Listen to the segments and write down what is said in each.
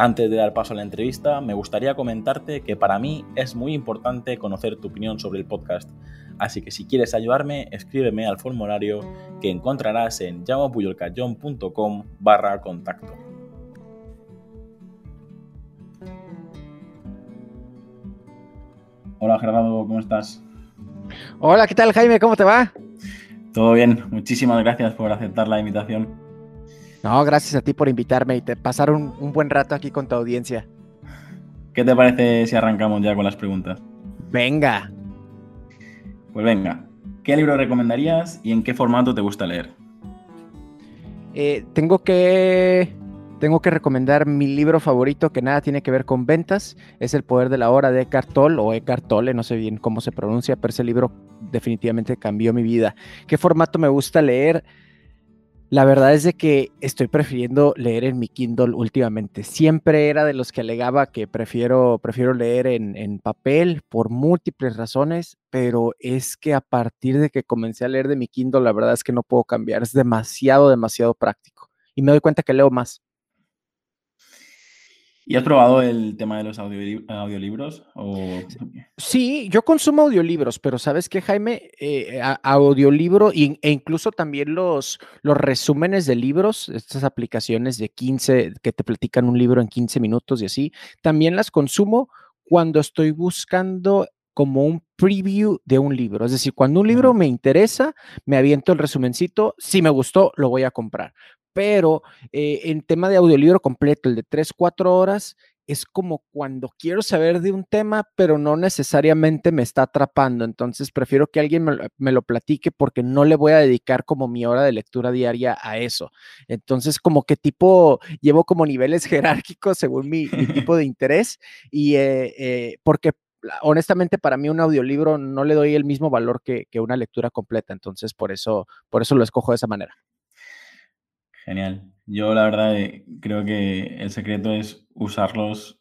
Antes de dar paso a la entrevista, me gustaría comentarte que para mí es muy importante conocer tu opinión sobre el podcast, así que si quieres ayudarme, escríbeme al formulario que encontrarás en llamapuyolcayón.com barra contacto. Hola Gerardo, ¿cómo estás? Hola, ¿qué tal Jaime? ¿Cómo te va? Todo bien, muchísimas gracias por aceptar la invitación. No, gracias a ti por invitarme y te pasar un, buen rato aquí con tu audiencia. ¿Qué te parece si arrancamos ya con las preguntas? Venga. Pues venga, ¿qué libro recomendarías y en qué formato te gusta leer? Eh, tengo que tengo que recomendar mi libro favorito que nada tiene que ver con ventas. Es El Poder de la Hora de Eckhart Tolle o Eckhart Tolle, no sé bien cómo se pronuncia, pero ese libro definitivamente cambió mi vida. ¿Qué formato me gusta leer? La verdad es de que estoy prefiriendo leer en mi Kindle últimamente. Siempre era de los que alegaba que prefiero, prefiero leer en, en, papel por múltiples razones, pero es que a partir de que comencé a leer de mi Kindle, la verdad es que no puedo cambiar. Es demasiado, demasiado práctico. Y me doy cuenta que leo más. ¿Y has probado el tema de los audiolibros? Sí, yo consumo audiolibros, pero ¿sabes qué, Jaime? Eh, audiolibro e incluso también los, los resúmenes de libros, estas aplicaciones de 15 que te platican un libro en 15 minutos y así, también las consumo cuando estoy buscando como un preview de un libro. Es decir, cuando un libro me interesa, me aviento el resumencito. Si me gustó, lo voy a comprar pero eh, en tema de audiolibro completo, el de 3, 4 horas, es como cuando quiero saber de un tema, pero no necesariamente me está atrapando. Entonces prefiero que alguien me, lo platique porque no le voy a dedicar como mi hora de lectura diaria a eso. Entonces como que tipo, llevo como niveles jerárquicos según mi, tipo de interés y eh, eh, porque honestamente para mí un audiolibro no le doy el mismo valor que, que una lectura completa. Entonces por eso, por eso lo escojo de esa manera. Genial. Yo la verdad eh, creo que el secreto es usarlos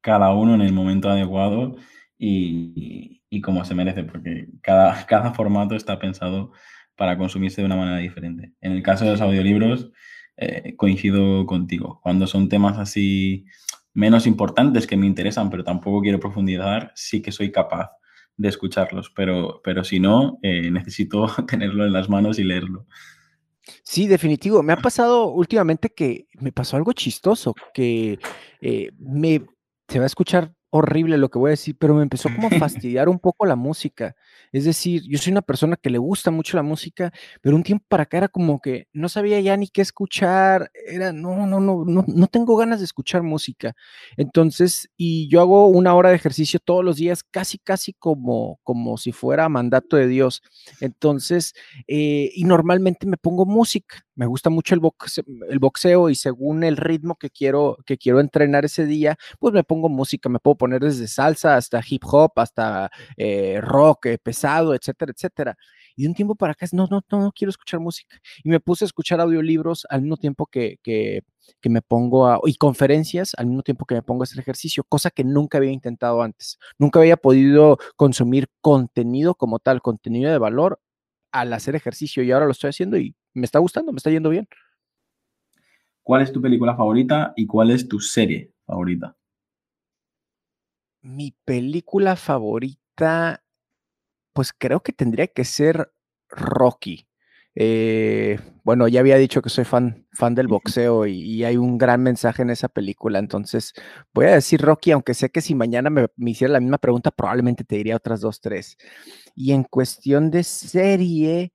cada uno en el momento adecuado y, como se merece, porque cada, cada formato está pensado para consumirse de una manera diferente. En el caso de los audiolibros, eh, coincido contigo. Cuando son temas así menos importantes que me interesan, pero tampoco quiero profundizar, sí que soy capaz de escucharlos, pero, pero si no, eh, necesito tenerlo en las manos y leerlo. Sí, definitivo. Me ha pasado últimamente que me pasó algo chistoso, que eh, me se va a escuchar horrible lo que voy a decir, pero me empezó como a fastidiar un poco la música. Es decir, yo soy una persona que le gusta mucho la música, pero un tiempo para acá era como que no sabía ya ni qué escuchar, era, no, no, no, no, no tengo ganas de escuchar música. Entonces, y yo hago una hora de ejercicio todos los días, casi, casi como, como si fuera mandato de Dios. Entonces, eh, y normalmente me pongo música me gusta mucho el boxeo, el boxeo y según el ritmo que quiero, que quiero entrenar ese día, pues me pongo música, me puedo poner desde salsa hasta hip hop, hasta eh, rock eh, pesado, etcétera, etcétera. Y de un tiempo para acá, no, no, no, no quiero escuchar música. Y me puse a escuchar audiolibros al mismo tiempo que, que, que me pongo a, y conferencias al mismo tiempo que me pongo a hacer ejercicio, cosa que nunca había intentado antes. Nunca había podido consumir contenido como tal, contenido de valor al hacer ejercicio y ahora lo estoy haciendo y me está gustando, me está yendo bien. ¿Cuál es tu película favorita y cuál es tu serie favorita? Mi película favorita, pues creo que tendría que ser Rocky. Eh, bueno, ya había dicho que soy fan, fan del boxeo y, hay un gran mensaje en esa película, entonces voy a decir Rocky, aunque sé que si mañana me, hiciera la misma pregunta, probablemente te diría otras dos, tres. Y en cuestión de serie,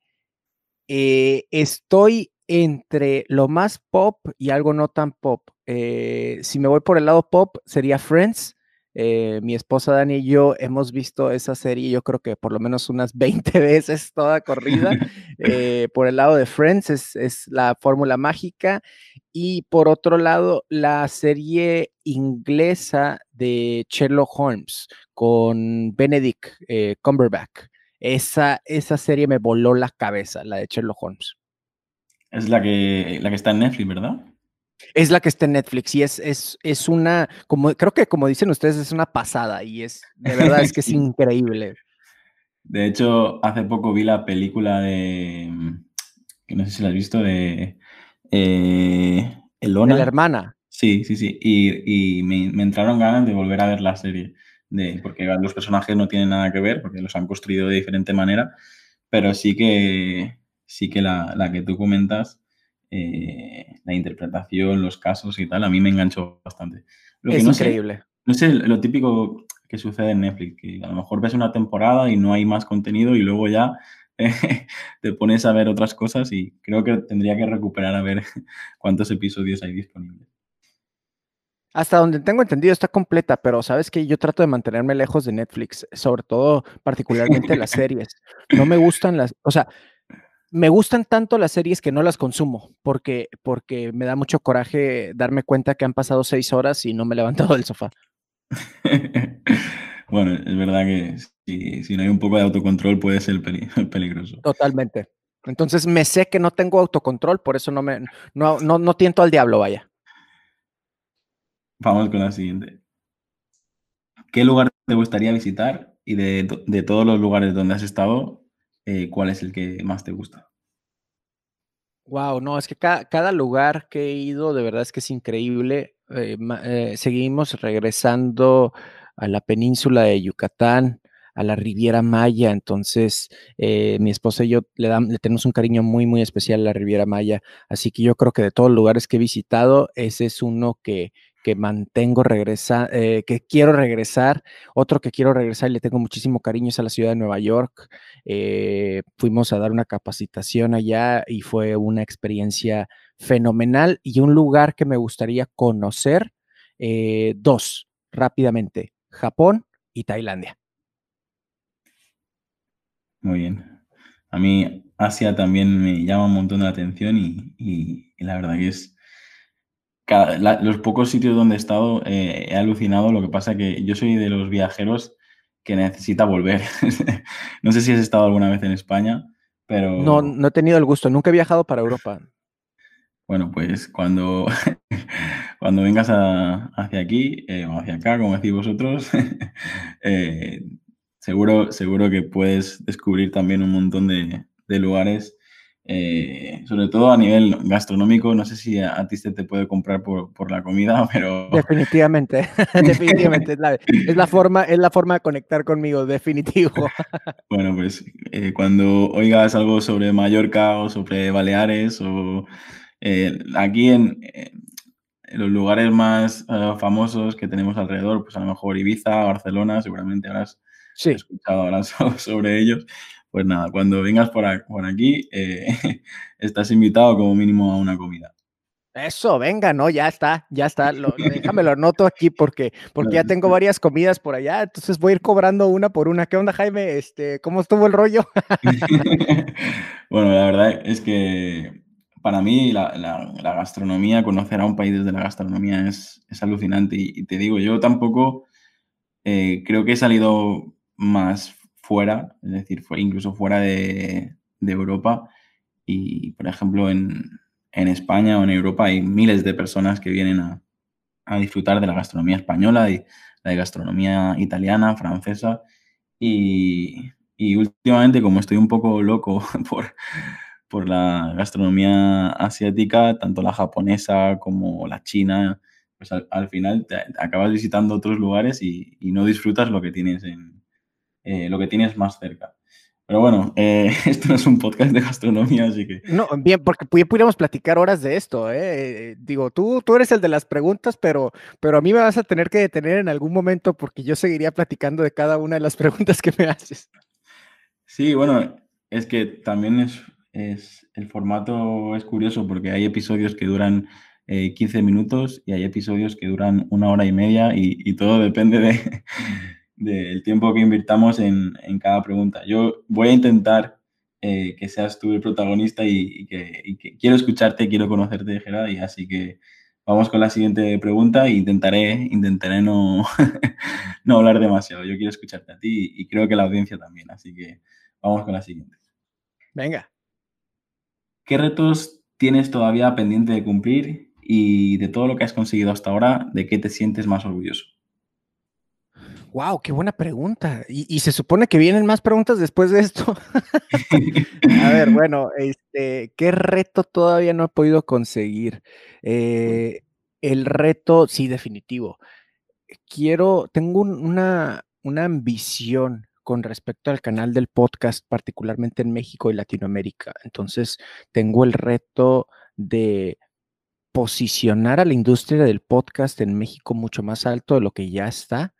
eh, estoy entre lo más pop y algo no tan pop. Eh, si me voy por el lado pop, sería Friends. Eh, mi esposa Dani y yo hemos visto esa serie, yo creo que por lo menos unas 20 veces toda corrida. por el lado de Friends es, es la fórmula mágica. Y por otro lado, la serie inglesa de Sherlock Holmes con Benedict eh, Cumberbatch. Esa, esa serie me voló la cabeza, la de Sherlock Holmes. Es la que, la que está en Netflix, ¿verdad? Es la que está en Netflix y es, es, es una, como creo que como dicen ustedes, es una pasada y es, de verdad es que es increíble. De hecho, hace poco vi la película de, que no sé si la has visto, de eh, Elona. De la hermana. Sí, sí, sí. Y, y me, me, entraron ganas de volver a ver la serie, de, porque los personajes no tienen nada que ver, porque los han construido de diferente manera, pero sí que, sí que la, la que tú comentas, eh, la interpretación, los casos y tal, a mí me enganchó bastante. Lo es increíble. no sé, lo típico que sucede en Netflix, que a lo mejor ves una temporada y no hay más contenido y luego ya eh, te pones a ver otras cosas y creo que tendría que recuperar a ver cuántos episodios hay disponibles. Hasta donde tengo entendido está completa, pero sabes que yo trato de mantenerme lejos de Netflix, sobre todo particularmente las series. No me gustan las, o sea, me gustan tanto las series que no las consumo, porque, porque me da mucho coraje darme cuenta que han pasado seis horas y no me he levantado del sofá. bueno, es verdad que si, no hay un poco de autocontrol puede ser peligroso. Totalmente. Entonces me sé que no tengo autocontrol, por eso no me no, no, no tiento al diablo, vaya. Vamos con la siguiente. ¿Qué lugar te gustaría visitar? Y de, de todos los lugares donde has estado, eh, ¿cuál es el que más te gusta? Wow, no, es que cada, lugar que he ido, de verdad es que es increíble. Eh, eh, seguimos regresando a la península de Yucatán, a la Riviera Maya. Entonces, mi esposa y yo le, le tenemos un cariño muy, muy especial a la Riviera Maya. Así que yo creo que de todos los lugares que he visitado, ese es uno que, que mantengo regresar, eh, que quiero regresar. Otro que quiero regresar y le tengo muchísimo cariño es a la ciudad de Nueva York. Eh, fuimos a dar una capacitación allá y fue una experiencia fenomenal y un lugar que me gustaría conocer. Eh, dos, rápidamente, Japón y Tailandia. Muy bien. A mí Asia también me llama un montón de atención y la verdad que es los pocos sitios donde he estado eh, he alucinado. Lo que pasa que yo soy de los viajeros que necesita volver. no sé si has estado alguna vez en España, pero... No, no he tenido el gusto. Nunca he viajado para Europa. Bueno, pues cuando, cuando vengas hacia aquí eh, o hacia acá, como decís vosotros, eh, seguro, seguro que puedes descubrir también un montón de, de lugares eh, sobre todo a nivel gastronómico, no sé si a, ti se te puede comprar por, la comida, pero... Definitivamente, definitivamente, es la, forma, es la forma de conectar conmigo, definitivo. bueno, pues eh, cuando oigas algo sobre Mallorca o sobre Baleares o eh, aquí en, los lugares más famosos que tenemos alrededor, pues a lo mejor Ibiza, Barcelona, seguramente habrás escuchado ahora sobre ellos pues nada, cuando vengas por, aquí, eh, estás invitado como mínimo a una comida. Eso, venga, no, ya está, ya está. Lo, déjame lo anoto aquí porque, porque ya tengo varias comidas por allá, entonces voy a ir cobrando una por una. ¿Qué onda, Jaime? Este, ¿Cómo estuvo el rollo? bueno, la verdad es que para mí la, gastronomía, conocer a un país desde la gastronomía es, alucinante. Y, te digo, yo tampoco eh, creo que he salido más fuera, es decir, incluso fuera de, Europa. Y, por ejemplo, en, España o en Europa hay miles de personas que vienen a, disfrutar de la gastronomía española y la gastronomía italiana, francesa. Y, últimamente, como estoy un poco loco por, por la gastronomía asiática, tanto la japonesa como la china, pues al, final te, acabas visitando otros lugares y, y, no disfrutas lo que tienes en, eh, lo que tienes más cerca. Pero bueno, eh, esto no es un podcast de gastronomía, así que... No, bien, porque pudiéramos platicar horas de esto, ¿eh? Digo, tú, tú eres el de las preguntas, pero, pero a mí me vas a tener que detener en algún momento porque yo seguiría platicando de cada una de las preguntas que me haces. Sí, bueno, es que también es, es el formato es curioso porque hay episodios que duran 15 minutos y hay episodios que duran una hora y media y todo depende de del tiempo que invirtamos en, cada pregunta. Yo voy a intentar eh, que seas tú el protagonista y, que, quiero escucharte, quiero conocerte, Gerard, y así que vamos con la siguiente pregunta e intentaré, intentaré no, no hablar demasiado. Yo quiero escucharte a ti y creo que la audiencia también, así que vamos con la siguiente. Venga. ¿Qué retos tienes todavía pendiente de cumplir y de todo lo que has conseguido hasta ahora, de qué te sientes más orgulloso? Wow, qué buena pregunta. Y, se supone que vienen más preguntas después de esto. a ver, bueno, este, ¿qué reto todavía no he podido conseguir? Eh, el reto, sí, definitivo. Quiero, tengo una, una ambición con respecto al canal del podcast, particularmente en México y Latinoamérica. Entonces, tengo el reto de posicionar a la industria del podcast en México mucho más alto de lo que ya está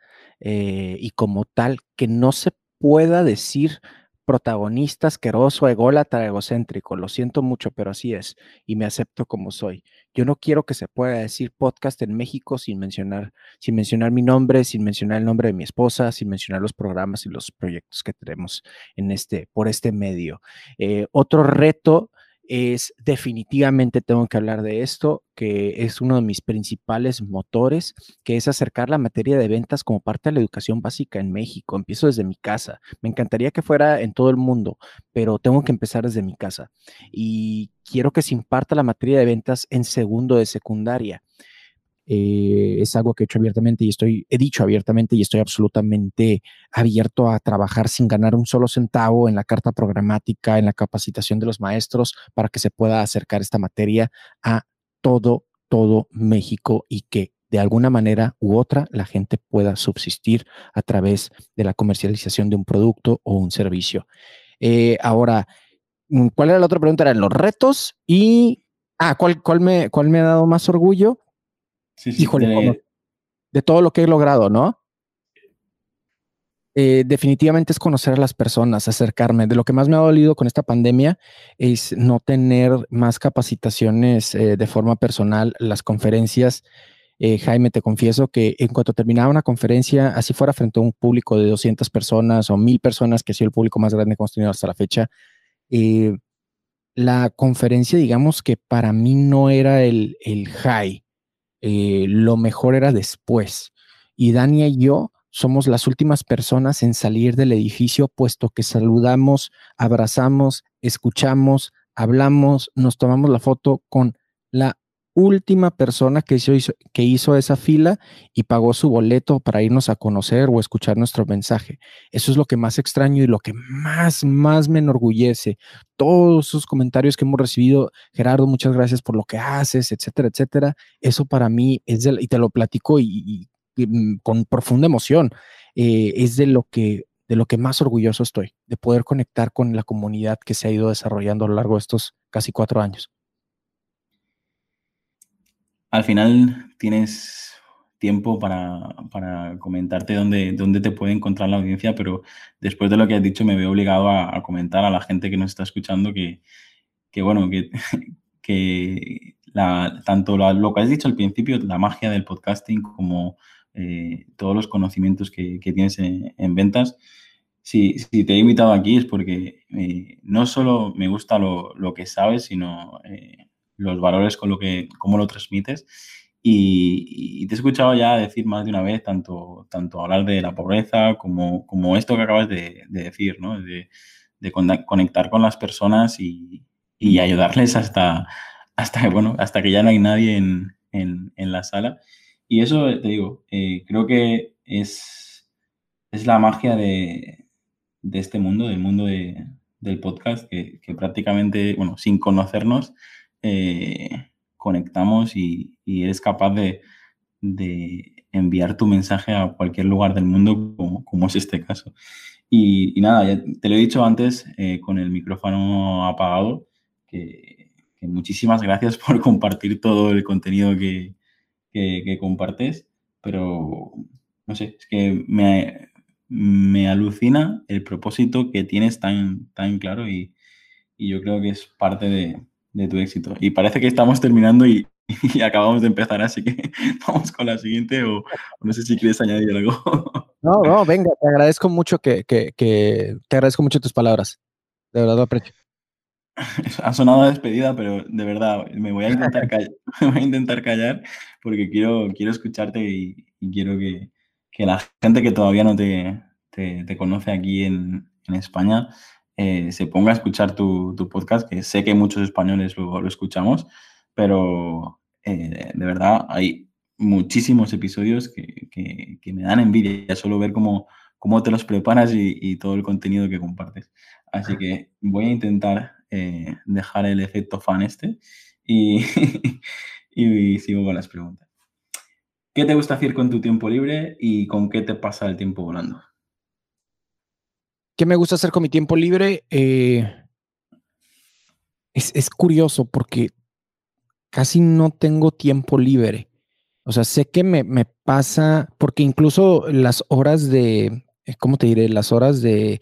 eh, y como tal, que no se pueda decir protagonista asqueroso, ególatra, egocéntrico. Lo siento mucho, pero así es y me acepto como soy. Yo no quiero que se pueda decir podcast en México sin mencionar, sin mencionar mi nombre, sin mencionar el nombre de mi esposa, sin mencionar los programas y los proyectos que tenemos en este, por este medio. Eh, otro reto es definitivamente tengo que hablar de esto, que es uno de mis principales motores, que es acercar la materia de ventas como parte de la educación básica en México. Empiezo desde mi casa. Me encantaría que fuera en todo el mundo, pero tengo que empezar desde mi casa. Y quiero que se imparta la materia de ventas en segundo de secundaria. Eh, es algo que he hecho abiertamente y estoy, he dicho abiertamente y estoy absolutamente abierto a trabajar sin ganar un solo centavo en la carta programática, en la capacitación de los maestros para que se pueda acercar esta materia a todo, todo México y que de alguna manera u otra la gente pueda subsistir a través de la comercialización de un producto o un servicio. Eh, ahora, ¿cuál era la otra pregunta? Eran los retos y, ah, ¿cuál, cuál, me, cuál me ha dado más orgullo? Sí, Híjole, de... todo lo que he logrado, ¿no? Eh, definitivamente es conocer a las personas, acercarme. De lo que más me ha dolido con esta pandemia es no tener más capacitaciones eh, de forma personal, las conferencias. Eh, Jaime, te confieso que en cuanto terminaba una conferencia, así fuera frente a un público de 200 personas o 1000 personas, que ha sido el público más grande que hemos tenido hasta la fecha, la conferencia, digamos que para mí no era el, el high eh, lo mejor era después. Y Dania y yo somos las últimas personas en salir del edificio, puesto que saludamos, abrazamos, escuchamos, hablamos, nos tomamos la foto con la última persona que hizo, que hizo esa fila y pagó su boleto para irnos a conocer o escuchar nuestro mensaje. Eso es lo que más extraño y lo que más, más me enorgullece. Todos esos comentarios que hemos recibido, Gerardo, muchas gracias por lo que haces, etcétera, etcétera. Eso para mí es, y te lo platico y, mm, con profunda emoción, eh, es de lo que de lo que más orgulloso estoy, de poder conectar con la comunidad que se ha ido desarrollando a lo largo de estos casi cuatro años al final tienes tiempo para, comentarte dónde, dónde, te puede encontrar la audiencia, pero después de lo que has dicho me veo obligado a, comentar a la gente que nos está escuchando que, bueno, que, que tanto lo, que has dicho al principio, la magia del podcasting como eh, todos los conocimientos que, tienes en, ventas, si, te he invitado aquí es porque eh, no solo me gusta lo, que sabes, sino... Eh, los valores con lo que, cómo lo transmites. Y, te he escuchado ya decir más de una vez, tanto, tanto hablar de la pobreza como, como esto que acabas de, decir, ¿no? De, conectar con las personas y, ayudarles hasta, hasta, bueno, hasta que ya no hay nadie en, la sala. Y eso, te digo, eh, creo que es, es la magia de, este mundo, del mundo del podcast, que, que prácticamente, bueno, sin conocernos, eh, conectamos y, eres capaz de, enviar tu mensaje a cualquier lugar del mundo, como, es este caso. Y, nada, ya te lo he dicho antes eh, con el micrófono apagado, que, muchísimas gracias por compartir todo el contenido que, compartes, pero no sé, es que me, me alucina el propósito que tienes tan, tan claro y yo creo que es parte de, de tu éxito. Y parece que estamos terminando y, acabamos de empezar, así que vamos con la siguiente o, no sé si quieres añadir algo. No, no, venga, te agradezco mucho que, que, te agradezco mucho tus palabras. De verdad lo aprecio. Ha sonado a despedida, pero de verdad, me voy a intentar callar, voy a intentar callar porque quiero, quiero escucharte y, quiero que, la gente que todavía no te, te, conoce aquí en, en España eh, se ponga a escuchar tu, podcast, que sé que muchos españoles lo, escuchamos, pero eh, de verdad hay muchísimos episodios que, que, me dan envidia solo ver cómo, cómo te los preparas y, y, todo el contenido que compartes. Así que voy a intentar eh, dejar el efecto fan este y, y, sigo con las preguntas. ¿Qué te gusta hacer con tu tiempo libre y con qué te pasa el tiempo volando? ¿Qué me gusta hacer con mi tiempo libre? Eh, es, es curioso porque casi no tengo tiempo libre. O sea, sé que me, me, pasa, porque incluso las horas de, eh, ¿cómo te diré? Las horas de,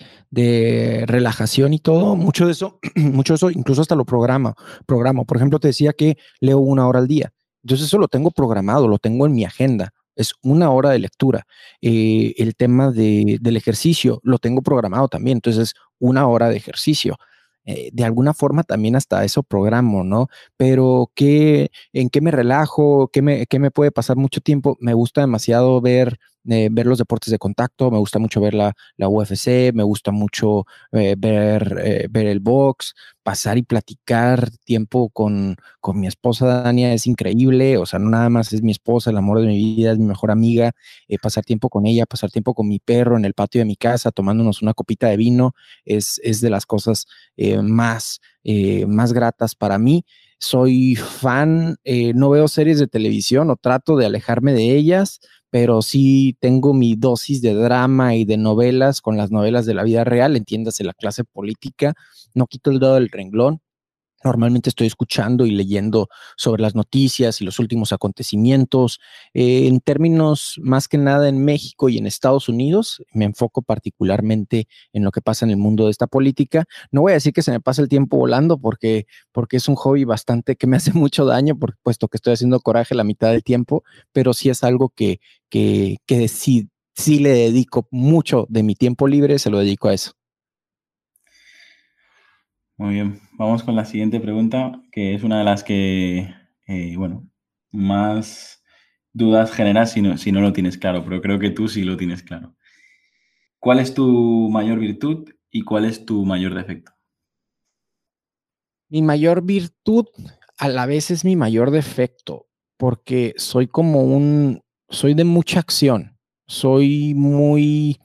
relajación y todo, mucho de eso, mucho de eso, incluso hasta lo programa, programo. Por ejemplo, te decía que leo una hora al día. Entonces eso lo tengo programado, lo tengo en mi agenda. Es una hora de lectura. Eh, el tema del ejercicio lo tengo programado también. Entonces, una hora de ejercicio. Eh, de alguna forma también hasta eso programo, ¿no? Pero ¿qué, ¿en qué me relajo? ¿Qué me, ¿Qué me puede pasar mucho tiempo? Me gusta demasiado ver eh, ver los deportes de contacto, me gusta mucho ver la, la UFC, me gusta mucho eh, ver, eh, ver el box, pasar y platicar tiempo con, con mi esposa Dania es increíble, o sea, no nada más es mi esposa, el amor de mi vida, es mi mejor amiga, pasar tiempo con ella, pasar tiempo con mi perro en el patio de mi casa, tomándonos una copita de vino, es, es de las cosas más, más gratas para mí. Soy fan, no veo series de televisión o trato de alejarme de ellas, pero sí tengo mi dosis de drama y de novelas con las novelas de la vida real, entiéndase la clase política, no quito el dedo del renglón, Normalmente estoy escuchando y leyendo sobre las noticias y los últimos acontecimientos. Eh, en términos más que nada en México y en Estados Unidos, me enfoco particularmente en lo que pasa en el mundo de esta política. No voy a decir que se me pasa el tiempo volando porque, porque es un hobby bastante que me hace mucho daño, por, puesto que estoy haciendo coraje la mitad del tiempo, pero sí es algo que, que, que sí, sí le dedico mucho de mi tiempo libre, se lo dedico a eso. Muy bien, vamos con la siguiente pregunta, que es una de las que, eh, bueno, más dudas generas si no, si no lo tienes claro, pero creo que tú sí lo tienes claro. ¿Cuál es tu mayor virtud y cuál es tu mayor defecto? Mi mayor virtud a la vez es mi mayor defecto, porque soy como un, soy de mucha acción, soy muy,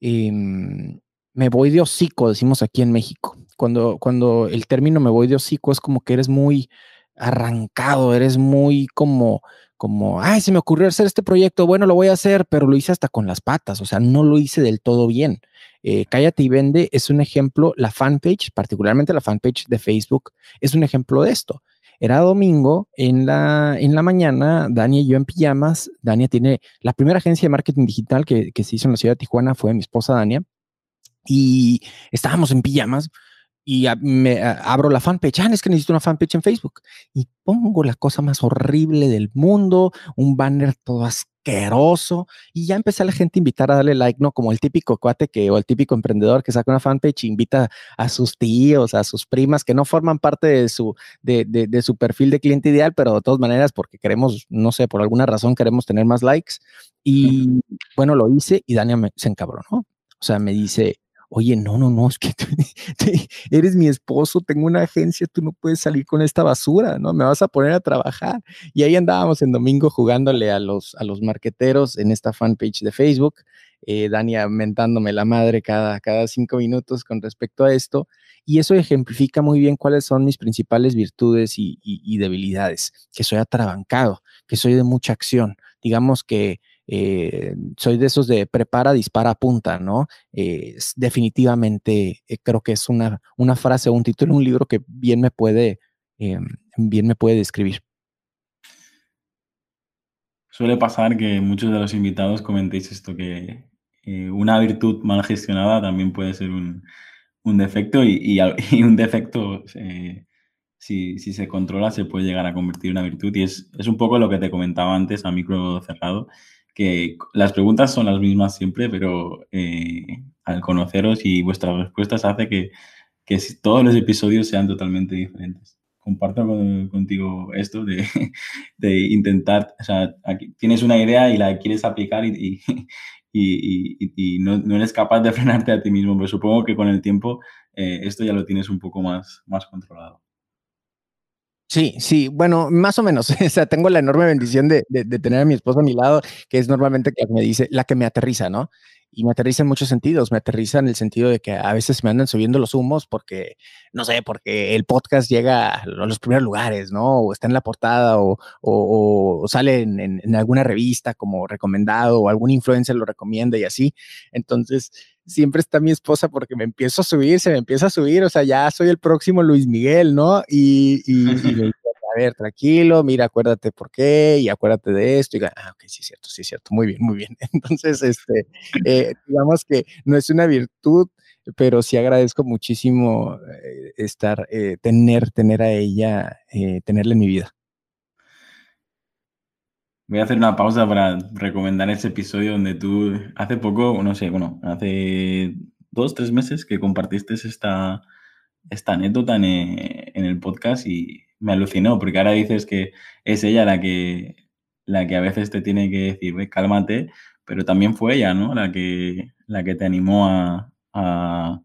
em, me voy de hocico, decimos aquí en México cuando, cuando el término me voy de hocico es como que eres muy arrancado, eres muy como, como, ay, se me ocurrió hacer este proyecto, bueno, lo voy a hacer, pero lo hice hasta con las patas, o sea, no lo hice del todo bien. Eh, Cállate y vende es un ejemplo, la fanpage, particularmente la fanpage de Facebook, es un ejemplo de esto. Era domingo en la, en la mañana, Dani y yo en pijamas. Dania tiene la primera agencia de marketing digital que, que se hizo en la ciudad de Tijuana, fue mi esposa Dania. Y estábamos en pijamas y me abro la fanpage, ah, es que necesito una fanpage en Facebook y pongo la cosa más horrible del mundo, un banner todo asqueroso y ya empecé a la gente a invitar a darle like, ¿no? Como el típico cuate que o el típico emprendedor que saca una fanpage e invita a sus tíos, a sus primas que no forman parte de su, de, de, su perfil de cliente ideal, pero de todas maneras porque queremos, no sé, por alguna razón queremos tener más likes y bueno, lo hice y Dania me, se encabronó. O sea, me dice, oye, no, no, no, es que eres mi esposo, tengo una agencia, tú no puedes salir con esta basura, ¿no? Me vas a poner a trabajar. Y ahí andábamos en domingo jugándole a los, a los marqueteros en esta fanpage de Facebook, eh, Dani mentándome la madre cada, cada cinco minutos con respecto a esto. Y eso ejemplifica muy bien cuáles son mis principales virtudes y, y debilidades, que soy atrabancado, que soy de mucha acción. Digamos que eh, soy de esos de prepara, dispara, apunta, ¿no? Eh, definitivamente eh, creo que es una, una frase o un título, un libro que bien me puede, bien me puede describir. Suele pasar que muchos de los invitados comentéis esto, que una virtud mal gestionada también puede ser un, defecto y, un defecto, si, se controla, se puede llegar a convertir en una virtud. Y es, es, un poco lo que te comentaba antes a micro cerrado, que las preguntas son las mismas siempre, pero eh, al conoceros y vuestras respuestas hace que que todos los episodios sean totalmente diferentes. Comparto contigo esto de, de, intentar, o sea, aquí tienes una idea y la quieres aplicar y, y, y no, no, eres capaz de frenarte a ti mismo, pero supongo que con el tiempo eh, esto ya lo tienes un poco más, más controlado. Sí, sí, bueno, más o menos. O sea, tengo la enorme bendición de, tener a mi esposa a mi lado, que es normalmente que me dice, la que me aterriza, ¿no? y me aterriza en muchos sentidos. Me aterriza en el sentido de que a veces me andan subiendo los humos porque, no sé, porque el podcast llega a los primeros lugares, ¿no? O está en la portada o, o, o sale en, en, en, alguna revista como recomendado o algún influencer lo recomienda y así. Entonces, siempre está mi esposa porque me empiezo a subir, se me empieza a subir, o sea, ya soy el próximo Luis Miguel, ¿no? Y, y, y a ver, tranquilo, mira, acuérdate por qué y acuérdate de esto. Y diga, ah, ok, sí es cierto, sí es cierto, muy bien, muy bien. Entonces, este, eh, digamos que no es una virtud, pero sí agradezco muchísimo eh, estar, eh, tener, tener a ella, eh, tenerla en mi vida. Voy a hacer una pausa para recomendar ese episodio donde tú, hace poco, no sé, bueno, hace dos, tres meses que compartiste esta, esta anécdota en, en el podcast y me alucinó, porque ahora dices que es ella la que, la que a veces te tiene que decir, ve, cálmate, pero también fue ella, ¿no? La que, la que te animó a, a,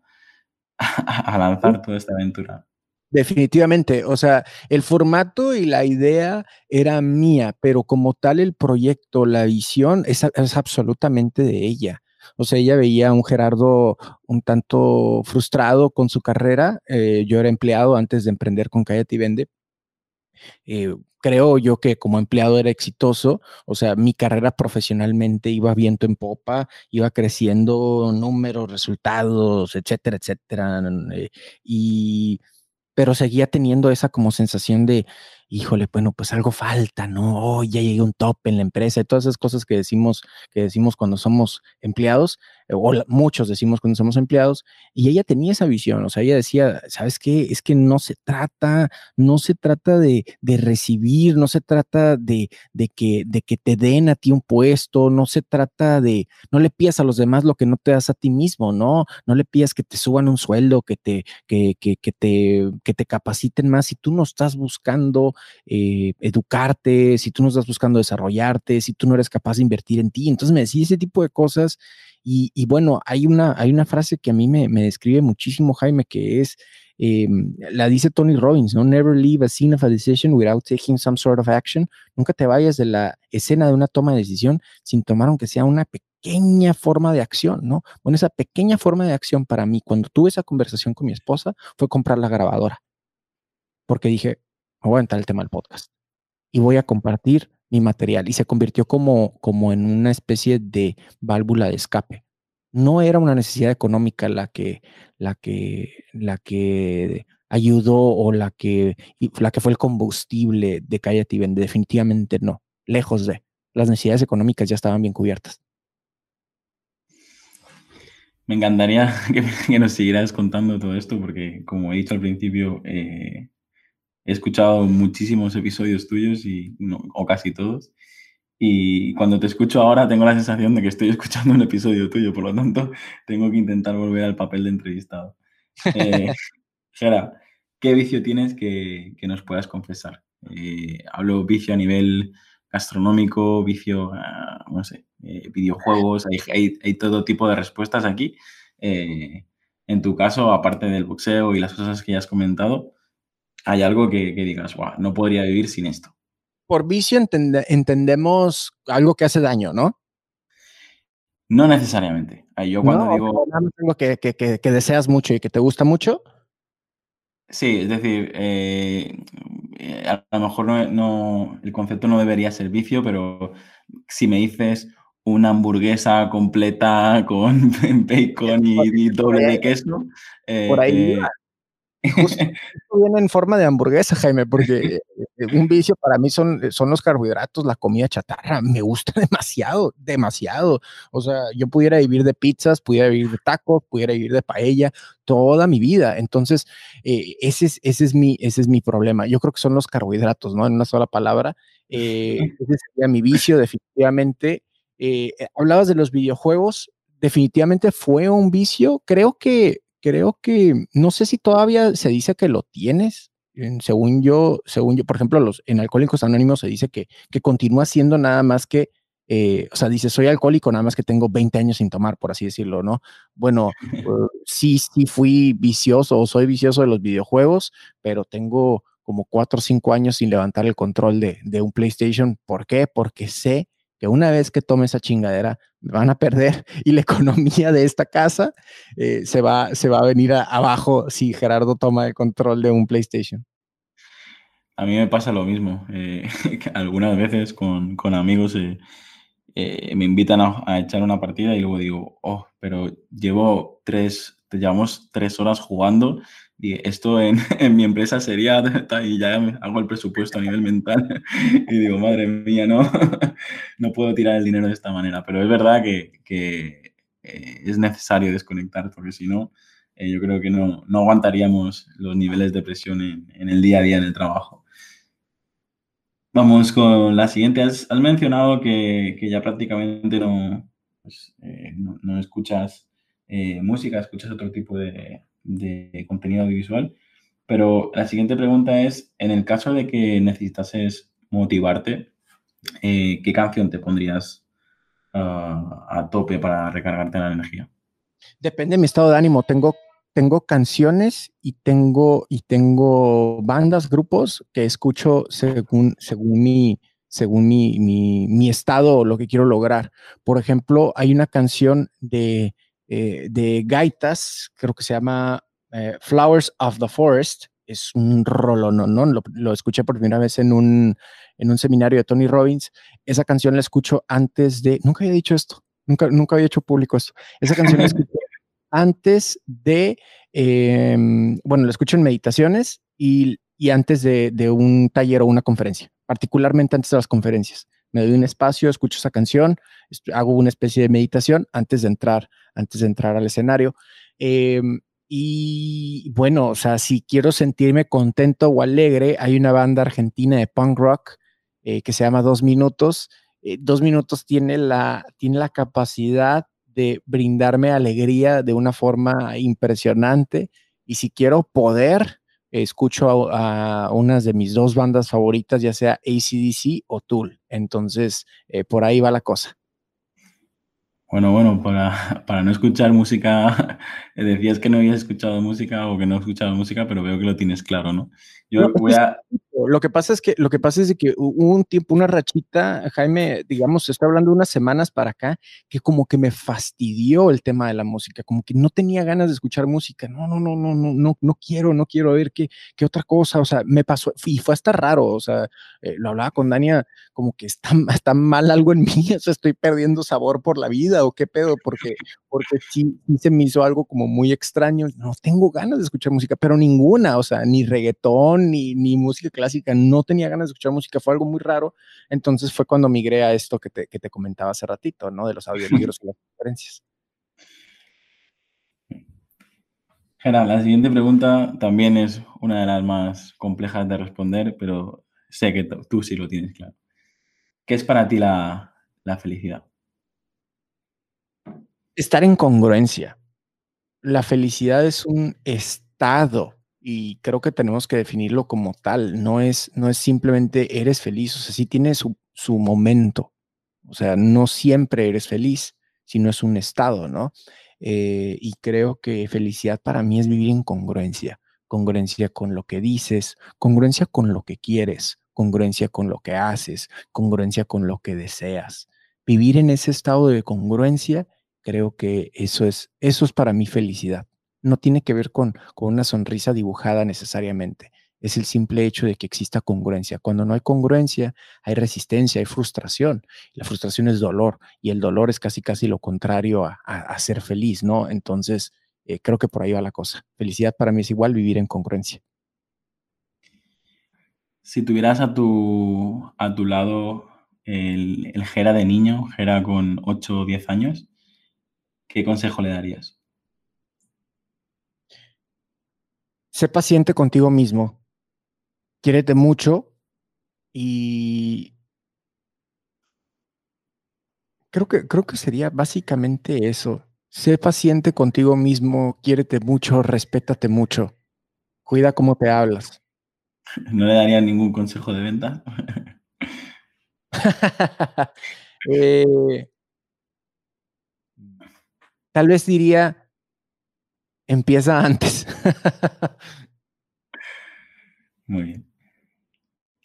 a lanzar toda esta aventura. Definitivamente, o sea, el formato y la idea era mía, pero como tal el proyecto, la visión es, es absolutamente de ella. O sea, ella veía a un Gerardo un tanto frustrado con su carrera. Eh, yo era empleado antes de emprender con Cállate Vende. Eh, creo yo que como empleado era exitoso, o sea, mi carrera profesionalmente iba viento en popa, iba creciendo números, resultados, etcétera, etcétera. Eh, y, pero seguía teniendo esa como sensación de, híjole, bueno, pues algo falta, ¿no? Oh, ya llegué un top en la empresa y todas esas cosas que decimos, que decimos cuando somos empleados, eh, o muchos decimos cuando somos empleados, y ella tenía esa visión, o sea, ella decía, ¿sabes qué? Es que no se trata, no se trata de, recibir, no se trata de, de, que, de que te den a ti un puesto, no se trata de, no le pidas a los demás lo que no te das a ti mismo, ¿no? No le pidas que te suban un sueldo, que te, que, que, que te, que te capaciten más, si tú no estás buscando eh, educarte, si tú no estás buscando desarrollarte, si tú no eres capaz de invertir en ti. Entonces me decía ese tipo de cosas y, bueno, hay una, hay una frase que a mí me, me describe muchísimo, Jaime, que es, eh, la dice Tony Robbins, ¿no? Never leave a scene of a decision without taking some sort of action. Nunca te vayas de la escena de una toma de decisión sin tomar aunque sea una pequeña forma de acción, ¿no? Bueno, esa pequeña forma de acción para mí, cuando tuve esa conversación con mi esposa, fue comprar la grabadora. Porque dije, me voy a entrar el tema del podcast y voy a compartir mi material. Y se convirtió como, como en una especie de válvula de escape. No era una necesidad económica la que, la que, la que ayudó o la que, la que fue el combustible de Cállate y Vende. Definitivamente no. Lejos de. Las necesidades económicas ya estaban bien cubiertas. Me encantaría que, que nos siguieras contando todo esto porque, como he dicho al principio, eh, He escuchado muchísimos episodios tuyos y, no, o casi todos. Y cuando te escucho ahora tengo la sensación de que estoy escuchando un episodio tuyo, por lo tanto tengo que intentar volver al papel de entrevistado. Eh, Gera, ¿qué vicio tienes que, que nos puedas confesar? Eh, hablo vicio a nivel gastronómico, vicio, uh, no sé, eh, videojuegos, hay, hay, hay, todo tipo de respuestas aquí. En tu caso, aparte del boxeo y las cosas que ya has comentado, hay algo que, que digas, wow, no podría vivir sin esto. Por vicio entende, entendemos algo que hace daño, ¿no? No necesariamente. Yo cuando no, digo... Algo que, que, deseas mucho y que te gusta mucho. Sí, es decir, eh, a lo mejor no, no, el concepto no debería ser vicio, pero si me dices una hamburguesa completa con bacon y, y doble de queso. Eh, por ahí eh, Justo, viene en forma de hamburguesa, Jaime, porque eh, un vicio para mí son, son los carbohidratos, la comida chatarra. Me gusta demasiado, demasiado. O sea, yo pudiera vivir de pizzas, pudiera vivir de tacos, pudiera vivir de paella toda mi vida. Entonces, eh, ese, es, ese, es mi, ese es mi problema. Yo creo que son los carbohidratos, ¿no? En una sola palabra. Eh, ese sería mi vicio, definitivamente. Eh, hablabas de los videojuegos, definitivamente fue un vicio. Creo que creo que, no sé si todavía se dice que lo tienes. Según yo, según yo, por ejemplo, los, en Alcohólicos Anónimos se dice que, que continúa siendo nada más que eh, o sea, dice, soy alcohólico, nada más que tengo 20 años sin tomar, por así decirlo, ¿no? Bueno, uh, sí, sí fui vicioso o soy vicioso de los videojuegos, pero tengo como 4 o 5 años sin levantar el control de, de un PlayStation. ¿Por qué? Porque sé que una vez que tome esa chingadera, van a perder y la economía de esta casa eh, se, va, se va a venir abajo si Gerardo toma el control de un PlayStation. A mí me pasa lo mismo. Eh, algunas veces con, con amigos eh, eh, me invitan a, echar una partida y luego digo, oh, pero llevo tres, llevamos tres horas jugando y esto en, en mi empresa sería, y ya hago el presupuesto a nivel mental y digo, madre mía, no, no puedo tirar el dinero de esta manera, pero es verdad que, que eh, es necesario desconectar porque si no, eh, yo creo que no, no aguantaríamos los niveles de presión en, en el día a día en el trabajo. Vamos con la siguiente. Has, mencionado que, ya prácticamente no, pues, eh, no, escuchas música, escuchas otro tipo de, contenido audiovisual. Pero la siguiente pregunta es, en el caso de que necesitases motivarte, eh, ¿qué canción te pondrías ah, a tope para recargarte la energía? Depende de mi estado de ánimo. Tengo tengo canciones y tengo, y tengo bandas, grupos que escucho según, según, mi, según mi, mi, estado o lo que quiero lograr. Por ejemplo, hay una canción de, eh, de Gaitas, creo que se llama eh, Flowers of the Forest. Es un rolo, ¿no? ¿no? Lo, escuché por primera vez en un, en un seminario de Tony Robbins. Esa canción la escucho antes de, nunca había dicho esto, nunca, nunca había hecho público esto. Esa canción la escuché antes de, em, bueno, lo escucho en meditaciones y, antes de, un taller o una conferencia, particularmente antes de las conferencias. Me doy un espacio, escucho esa canción, hago una especie de meditación antes de entrar, antes de entrar al escenario. Em, y bueno, o sea, si quiero sentirme contento o alegre, hay una banda argentina de punk rock eh, que se llama Dos Minutos. Eh, Dos Minutos tiene la, tiene la capacidad de brindarme alegría de una forma impresionante. Y si quiero poder, escucho a, unas de mis dos bandas favoritas, ya sea ACDC o Tool. Entonces, eh, por ahí va la cosa. Bueno, bueno, para, para no escuchar música, decías que no habías escuchado música o que no has escuchado música, pero veo que lo tienes claro, ¿no? Yo voy a... Lo que pasa es que, lo que pasa es que hubo un tiempo, una rachita, Jaime, digamos, estoy hablando de unas semanas para acá, que como que me fastidió el tema de la música, como que no tenía ganas de escuchar música. No, no, no, no, no, no, no quiero, no quiero ver qué, qué otra cosa. O sea, me pasó, y fue hasta raro. O sea, eh, lo hablaba con Dania, como que está, está mal algo en mí, o sea, estoy perdiendo sabor por la vida o qué pedo, porque, porque sí, se me hizo algo como muy extraño. No tengo ganas de escuchar música, pero ninguna, o sea, ni reggaetón, ni, ni música clásica, no tenía ganas de escuchar música, fue algo muy raro. Entonces fue cuando migré a esto que te, que te comentaba hace ratito, ¿no? De los audiolibros y las conferencias. Gerard, la siguiente pregunta también es una de las más complejas de responder, pero sé que tú sí lo tienes claro. ¿Qué es para ti la, la felicidad? Estar en congruencia. La felicidad es un estado y creo que tenemos que definirlo como tal. No es, no es simplemente eres feliz, o sea, sí tiene su, su momento. O sea, no siempre eres feliz, sino es un estado, ¿no? Eh, y creo que felicidad para mí es vivir en congruencia, congruencia con lo que dices, congruencia con lo que quieres, congruencia con lo que haces, congruencia con lo que deseas. Vivir en ese estado de congruencia, creo que eso es, eso es para mí felicidad no tiene que ver con, con una sonrisa dibujada necesariamente. Es el simple hecho de que exista congruencia. Cuando no hay congruencia, hay resistencia, hay frustración. La frustración es dolor y el dolor es casi, casi lo contrario a, ser feliz, ¿no? Entonces, eh, creo que por ahí va la cosa. Felicidad para mí es igual vivir en congruencia. Si tuvieras a tu, a tu lado el, el Jera de niño, Jera con 8 o 10 años, ¿qué consejo le darías? Sé paciente contigo mismo, quiérete mucho y creo que, creo que sería básicamente eso. Sé paciente contigo mismo, quiérete mucho, respétate mucho. Cuida cómo te hablas. ¿No le daría ningún consejo de venta? Eh, tal vez diría, empieza antes. Muy bien.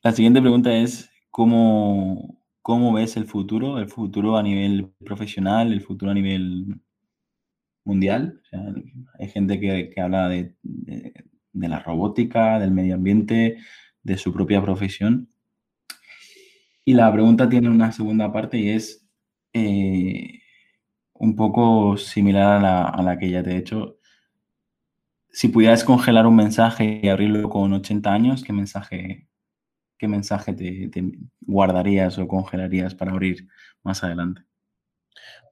La siguiente pregunta es, ¿cómo, ¿cómo ves el futuro? El futuro a nivel profesional, el futuro a nivel mundial. hay gente que, habla de, la robótica, del medio ambiente, de su propia profesión. Y la pregunta tiene una segunda parte y es eh, un poco similar a la, que ya te he hecho. Si pudieras congelar un mensaje y abrirlo con 80 años, ¿qué mensaje, qué mensaje te guardarías o congelarías para abrir más adelante?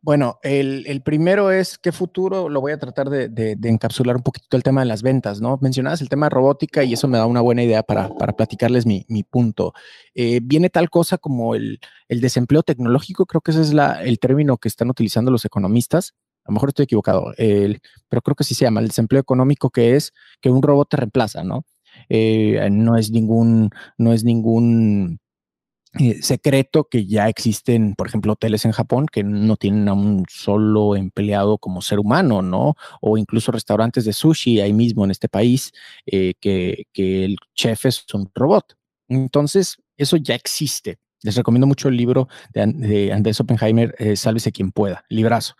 Bueno, el, primero es qué futuro, lo voy a tratar de, encapsular un poquito el tema de las ventas, ¿no? Mencionabas el tema de robótica y eso me da una buena idea para, platicarles mi, punto. Eh, viene tal cosa como el, desempleo tecnológico, creo que ese es el término que están utilizando los economistas. A lo mejor estoy equivocado, pero creo que sí se llama el desempleo económico, que es que un robot te reemplaza, ¿no? Eh, no es ningún, no es ningún eh, secreto que ya existen, por ejemplo, hoteles en Japón que no tienen a un solo empleado como ser humano, ¿no? O incluso restaurantes de sushi ahí mismo en este país, eh, que, el chef es un robot. Entonces, eso ya existe. Les recomiendo mucho el libro de, Andrés Oppenheimer, eh, Sálvese quien pueda, librazo.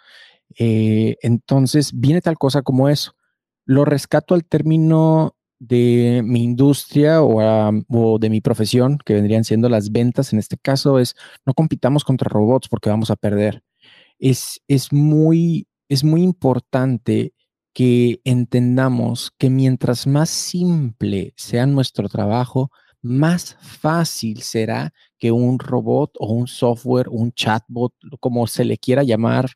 Entonces, viene tal cosa como eso. Lo rescato al término de mi industria o, de mi profesión, que vendrían siendo las ventas, en este caso es no compitamos contra robots porque vamos a perder. Es, es, muy, es muy importante que entendamos que mientras más simple sea nuestro trabajo, más fácil será que un robot o un software, un chatbot, como se le quiera llamar,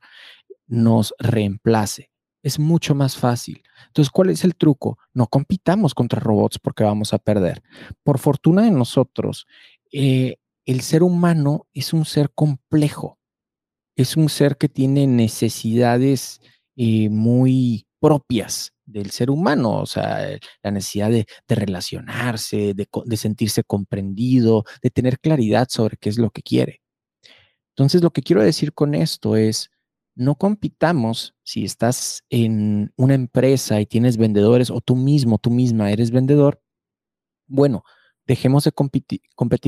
nos reemplace es mucho más fácil. Entonces, ¿cuál es el truco? No compitamos contra robots porque vamos a perder. Por fortuna de nosotros, eh, el ser humano es un ser complejo. Es un ser que tiene necesidades eh, muy propias del ser humano, o sea, la necesidad de, relacionarse, de sentirse comprendido, de tener claridad sobre qué es lo que quiere. Entonces, lo que quiero decir con esto es, no compitamos si estás en una empresa y tienes vendedores o tú mismo, tú misma eres vendedor. Bueno, dejemos de competir,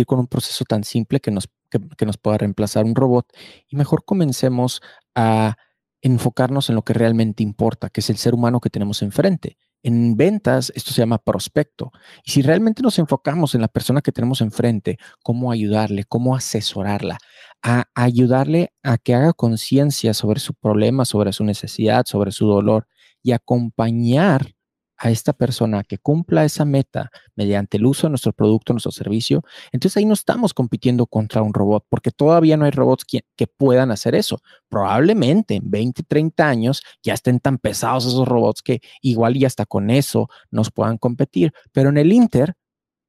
con un proceso tan simple que nos, que nos pueda reemplazar un robot y mejor comencemos a enfocarnos en lo que realmente importa, que es el ser humano que tenemos enfrente. En ventas, esto se llama prospecto. Y si realmente nos enfocamos en la persona que tenemos enfrente, cómo ayudarle, cómo asesorarla, a ayudarle a que haga conciencia sobre su problema, sobre su necesidad, sobre su dolor y acompañar a esta persona que cumpla esa meta mediante el uso de nuestro producto, nuestro servicio, entonces ahí no estamos compitiendo contra un robot, porque todavía no hay robots que, puedan hacer eso. Probablemente en 20, 30 años ya estén tan pesados esos robots que igual y hasta con eso nos puedan competir, pero en el Inter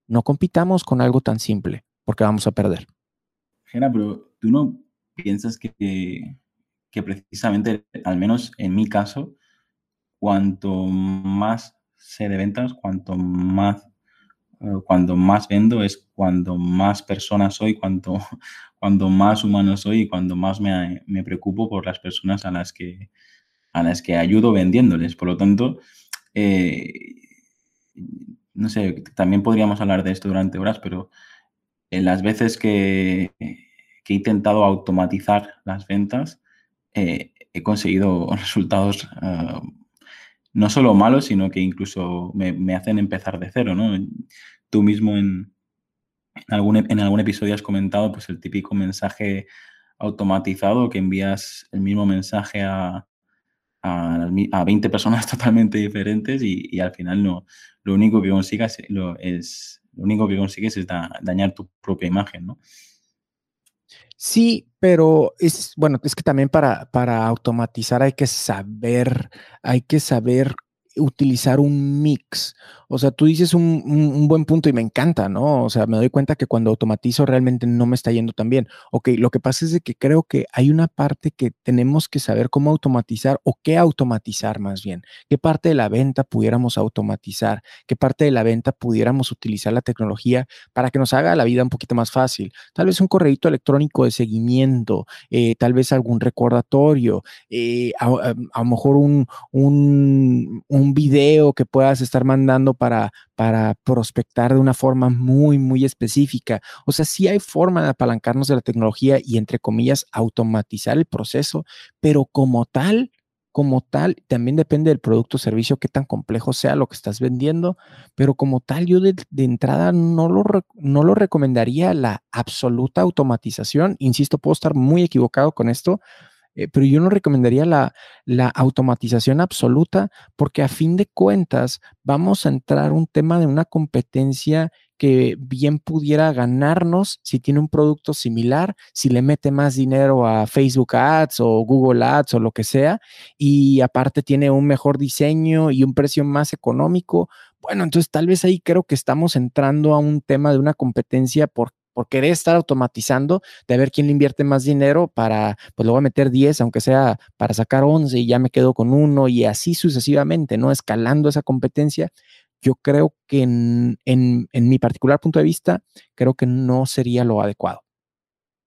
no compitamos con algo tan simple, porque vamos a perder. Gena, tú no piensas que, que precisamente, al menos en mi caso, cuanto más sé de ventas, cuanto más, eh, cuando más vendo es cuando más persona soy, cuanto, cuando más humano soy y cuando más me, me, preocupo por las personas a las que, a las que ayudo vendiéndoles. Por lo tanto, eh, no sé, también podríamos hablar de esto durante horas, pero en las veces que, que he intentado automatizar las ventas, eh, he conseguido resultados no solo malos, sino que incluso me, hacen empezar de cero, ¿no? Tú mismo en, algún, en algún episodio has comentado pues el típico mensaje automatizado que envías el mismo mensaje a, a, 20 personas totalmente diferentes y, al final no, lo único que consigas lo, es, lo único que consigues es dañar tu propia imagen, ¿no? Sí, pero es, bueno, es que también para, para automatizar hay que saber, hay que saber utilizar un mix. O sea, tú dices un, buen punto y me encanta, ¿no? O sea, me doy cuenta que cuando automatizo realmente no me está yendo tan bien. Ok, lo que pasa es que creo que hay una parte que tenemos que saber cómo automatizar o qué automatizar más bien. ¿Qué parte de la venta pudiéramos automatizar? ¿Qué parte de la venta pudiéramos utilizar la tecnología para que nos haga la vida un poquito más fácil? Tal vez un correo electrónico de seguimiento, eh, tal vez algún recordatorio, eh, a, lo mejor un, un, un video que puedas estar mandando para, para prospectar de una forma muy, muy específica. O sea, sí hay forma de apalancarnos de la tecnología y, entre comillas, automatizar el proceso, pero como tal, como tal, también depende del producto o servicio, qué tan complejo sea lo que estás vendiendo, pero como tal, yo de, entrada no lo, no lo recomendaría la absoluta automatización. Insisto, puedo estar muy equivocado con esto, eh, pero yo no recomendaría la, la, automatización absoluta porque a fin de cuentas vamos a entrar un tema de una competencia que bien pudiera ganarnos si tiene un producto similar, si le mete más dinero a Facebook Ads o Google Ads o lo que sea, y aparte tiene un mejor diseño y un precio más económico. Bueno, entonces tal vez ahí creo que estamos entrando a un tema de una competencia por por querer estar automatizando, de ver quién le invierte más dinero para, pues lo voy a meter 10, aunque sea para sacar 11 y ya me quedo con uno y así sucesivamente, ¿no? Escalando esa competencia. Yo creo que en, en, mi particular punto de vista, creo que no sería lo adecuado.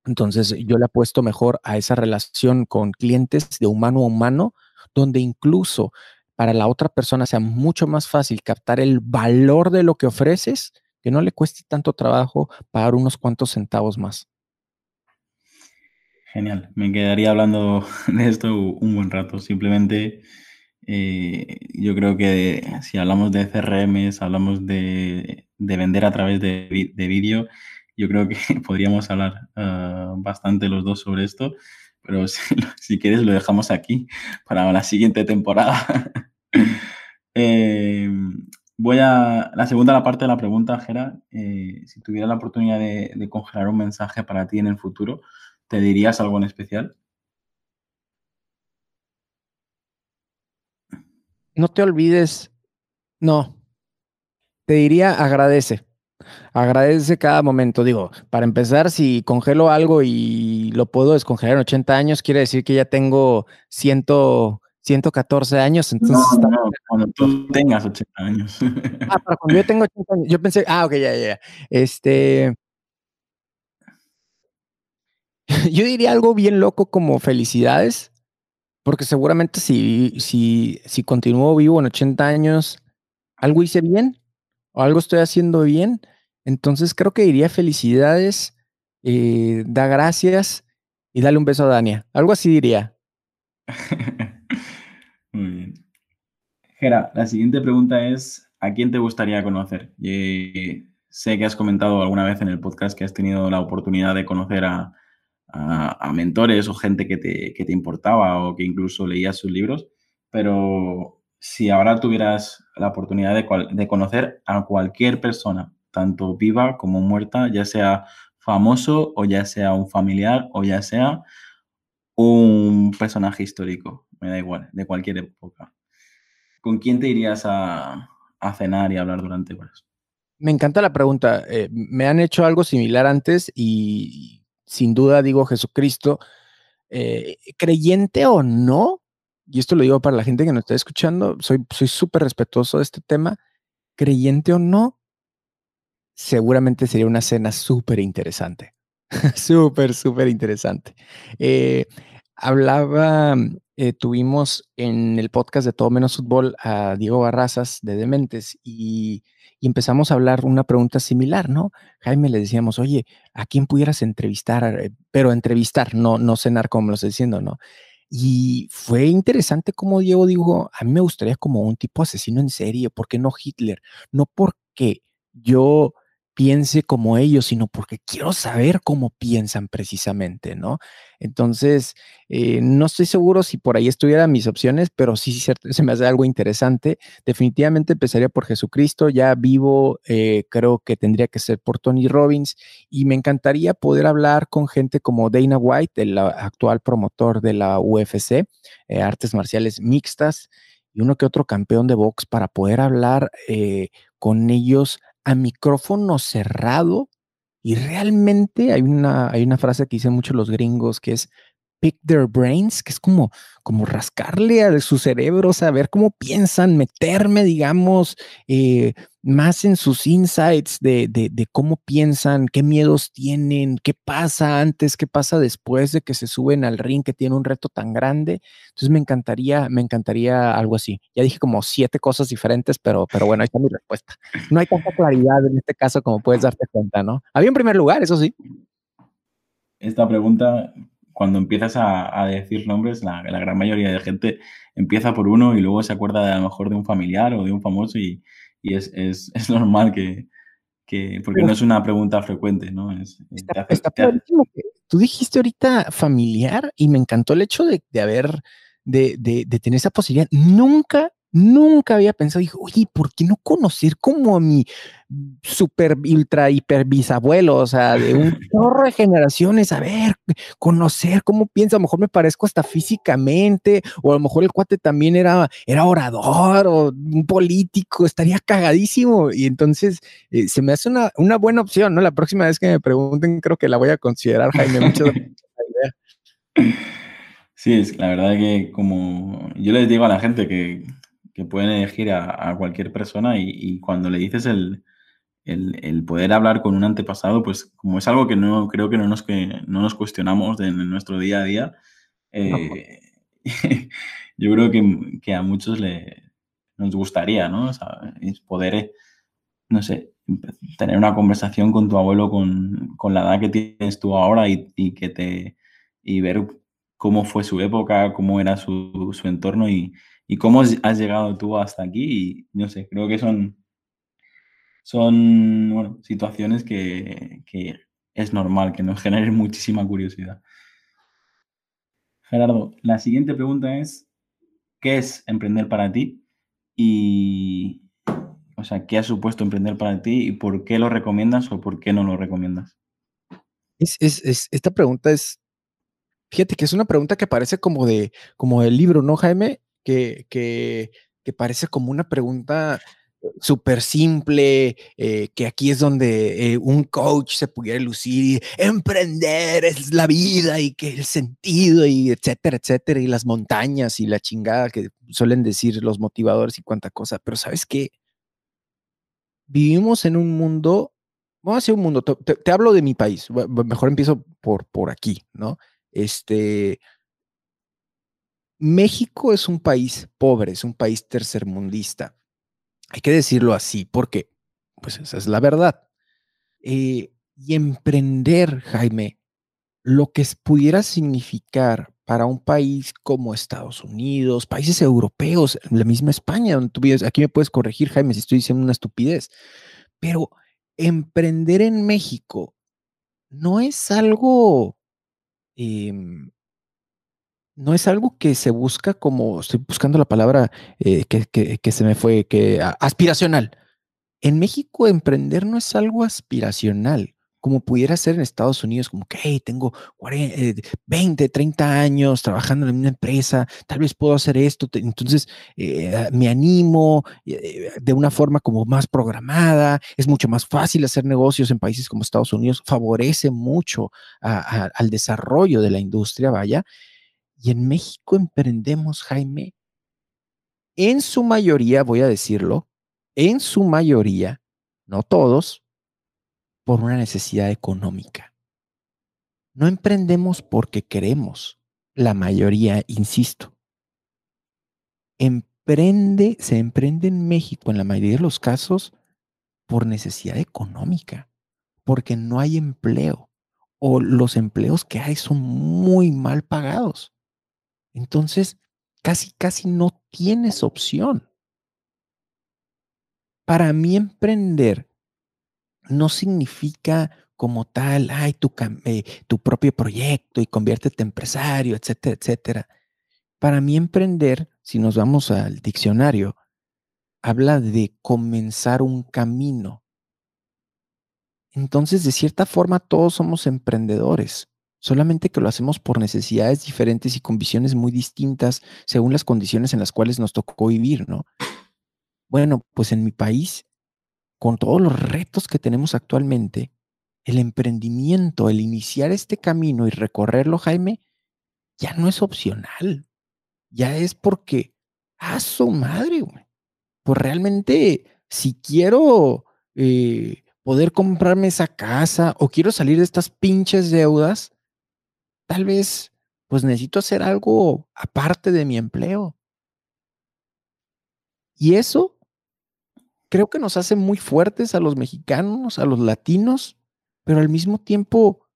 Entonces, yo le apuesto mejor a esa relación con clientes de humano a humano, donde incluso para la otra persona sea mucho más fácil captar el valor de lo que ofreces que no le cueste tanto trabajo pagar unos cuantos centavos más. Genial, me quedaría hablando de esto un buen rato. Simplemente eh, yo creo que si hablamos de CRMs, hablamos de, vender a través de, vídeo, yo creo que podríamos hablar ah, bastante los dos sobre esto, pero si, quieres lo dejamos aquí para la siguiente temporada. eh, Voy a la segunda la parte de la pregunta, Gera. Eh, si tuviera la oportunidad de, congelar un mensaje para ti en el futuro, ¿te dirías algo en especial? No te olvides, no, te diría agradece. Agradece cada momento. Digo, para empezar, si congelo algo y lo puedo descongelar en 80 años, quiere decir que ya tengo 100, 114 años, entonces... No, no, cuando tú tengas 80 años. Ah, para cuando yo tengo 80 años. Yo pensé, ah, ok, ya, ya. Este... Yo diría algo bien loco como felicidades, porque seguramente si, si, si continúo vivo en 80 años, algo hice bien o algo estoy haciendo bien. Entonces creo que diría felicidades, eh, da gracias y dale un beso a Dania. Algo así diría. Gera, la siguiente pregunta es, ¿a quién te gustaría conocer? sé que has comentado alguna vez en el podcast que has tenido la oportunidad de conocer a, mentores o gente que te, importaba o que incluso leías sus libros, pero si ahora tuvieras la oportunidad de, de conocer a cualquier persona, tanto viva como muerta, ya sea famoso o ya sea un familiar o ya sea un personaje histórico, me da igual, de cualquier época. ¿Con quién te irías a, cenar y hablar durante horas? Me encanta la pregunta. Eh, me han hecho algo similar antes y sin duda digo Jesucristo, eh, creyente o no, y esto lo digo para la gente que nos está escuchando, soy súper respetuoso de este tema, creyente o no, seguramente sería una cena súper interesante. súper, súper interesante. Eh, hablaba eh, tuvimos en el podcast de Todo Menos Fútbol a Diego Barrazas de Dementes y, empezamos a hablar una pregunta similar, ¿no? Jaime le decíamos, oye, ¿a quién pudieras entrevistar? Eh, pero entrevistar, no, no cenar como lo estoy diciendo, ¿no? Y fue interesante como Diego dijo, a mí me gustaría como un tipo asesino en serie, ¿por qué no Hitler? No porque yo piense como ellos, sino porque quiero saber cómo piensan precisamente, ¿no? Entonces, eh, no estoy seguro si por ahí estuvieran mis opciones, pero sí, se me hace algo interesante. Definitivamente empezaría por Jesucristo, ya vivo, eh, creo que tendría que ser por Tony Robbins y me encantaría poder hablar con gente como Dana White, el actual promotor de la UFC, eh, artes marciales mixtas y uno que otro campeón de box para poder hablar con ellos a micrófono cerrado. Y realmente hay una, hay una frase que dicen muchos los gringos que es pick their brains, que es como, como rascarle a su cerebro, saber cómo piensan, meterme, digamos, eh, más en sus insights de, de, cómo piensan, qué miedos tienen, qué pasa antes, qué pasa después de que se suben al ring, que tiene un reto tan grande. Entonces me encantaría, me encantaría algo así. Ya dije como siete cosas diferentes, pero, pero bueno, ahí está mi respuesta. No hay tanta claridad en este caso como puedes darte cuenta, ¿no? Había un primer lugar, eso sí. Esta pregunta cuando empiezas a, decir nombres, la, gran mayoría de gente empieza por uno y luego se acuerda a lo mejor de un familiar o de un famoso y, es, normal que, porque no es una pregunta frecuente, ¿no? está, Tú dijiste ahorita familiar y me encantó el hecho de, haber, de, de, tener esa posibilidad. Nunca Nunca había pensado, dije, oye, ¿por qué no conocer como a mi super, ultra, hiper bisabuelo? O sea, de un chorro de generaciones, a ver, conocer cómo piensa. A lo mejor me parezco hasta físicamente, o a lo mejor el cuate también era, era orador o un político, estaría cagadísimo. Y entonces eh, se me hace una, una, buena opción, ¿no? La próxima vez que me pregunten, creo que la voy a considerar, Jaime. Muchas gracias. Sí, es la verdad que como yo les digo a la gente que que pueden elegir a, cualquier persona y, cuando le dices el, poder hablar con un antepasado, pues como es algo que no creo que no nos, que, no nos cuestionamos en nuestro día a día, eh, yo creo que, a muchos le, nos gustaría, ¿no? poder, no sé, tener una conversación con tu abuelo con, la edad que tienes tú ahora y, que te y ver cómo fue su época, cómo era su, su entorno y, y cómo has llegado tú hasta aquí. Y no sé, creo que son, son situaciones que, es normal que nos generen muchísima curiosidad. Gerardo, la siguiente pregunta es, ¿qué es emprender para ti? Y, o sea, ¿qué ha supuesto emprender para ti y por qué lo recomiendas o por qué no lo recomiendas? Es, esta pregunta es, fíjate que es una pregunta que parece como de, como del libro, ¿no, Jaime? Que, que, parece como una pregunta súper simple, eh, que aquí es donde eh, un coach se pudiera lucir y emprender es la vida y que el sentido y etcétera, etcétera, y las montañas y la chingada que suelen decir los motivadores y cuánta cosa. Pero sabes qué? Vivimos en un mundo, vamos a decir un mundo, te, te hablo de mi país, mejor empiezo por, por aquí, ¿no? Este, México es un país pobre, es un país tercermundista. Hay que decirlo así, porque, pues esa es la verdad. Eh, y emprender, Jaime, lo que pudiera significar para un país como Estados Unidos, países europeos, la misma España, donde aquí me puedes corregir, Jaime, si estoy diciendo una estupidez, pero emprender en México no es algo em, no es algo que se busca como, estoy buscando la palabra eh, que, se me fue, que aspiracional. En México emprender no es algo aspiracional, como pudiera ser en Estados Unidos, como que hey, tengo 20, 30 eh, años trabajando en una empresa, tal vez puedo hacer esto, entonces eh, me animo de una forma como más programada, es mucho más fácil hacer negocios en países como Estados Unidos, favorece mucho al desarrollo de la industria, vaya, y en México emprendemos, Jaime, en su mayoría, voy a decirlo, en su mayoría, no todos, por una necesidad económica. No emprendemos porque queremos, la mayoría, insisto. Emprende, se emprende en México en la mayoría de los casos por necesidad económica, porque no hay empleo o los empleos que hay son muy mal pagados. Entonces, casi, casi no tienes opción. Para mí emprender no significa como tal, ay, tu, eh, tu propio proyecto y conviértete empresario, etcétera, etcétera. Para mí emprender, si nos vamos al diccionario, habla de comenzar un camino. Entonces, de cierta forma, todos somos emprendedores solamente que lo hacemos por necesidades diferentes y con visiones muy distintas según las condiciones en las cuales nos tocó vivir, ¿no? Bueno, pues en mi país, con todos los retos que tenemos actualmente, el emprendimiento, el iniciar este camino y recorrerlo, Jaime, ya no es opcional, ya es porque, a su madre, güey. Pues realmente, si quiero eh, poder comprarme esa casa o quiero salir de estas pinches deudas, tal vez pues necesito hacer algo aparte de mi empleo. Y eso creo que nos hace muy fuertes a los mexicanos, a los latinos, pero al mismo tiempo,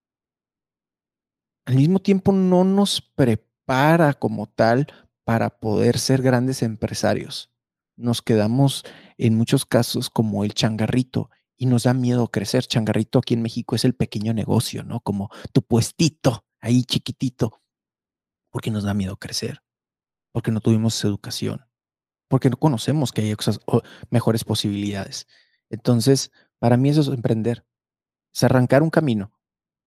al mismo tiempo no nos prepara como tal para poder ser grandes empresarios. Nos quedamos en muchos casos como el changarrito y nos da miedo crecer. Changarrito aquí en México es el pequeño negocio, ¿no? Como tu puestito ahí chiquitito, porque nos da miedo crecer, porque no tuvimos educación, porque no conocemos que hay mejores posibilidades. Entonces, para mí eso es emprender, es arrancar un camino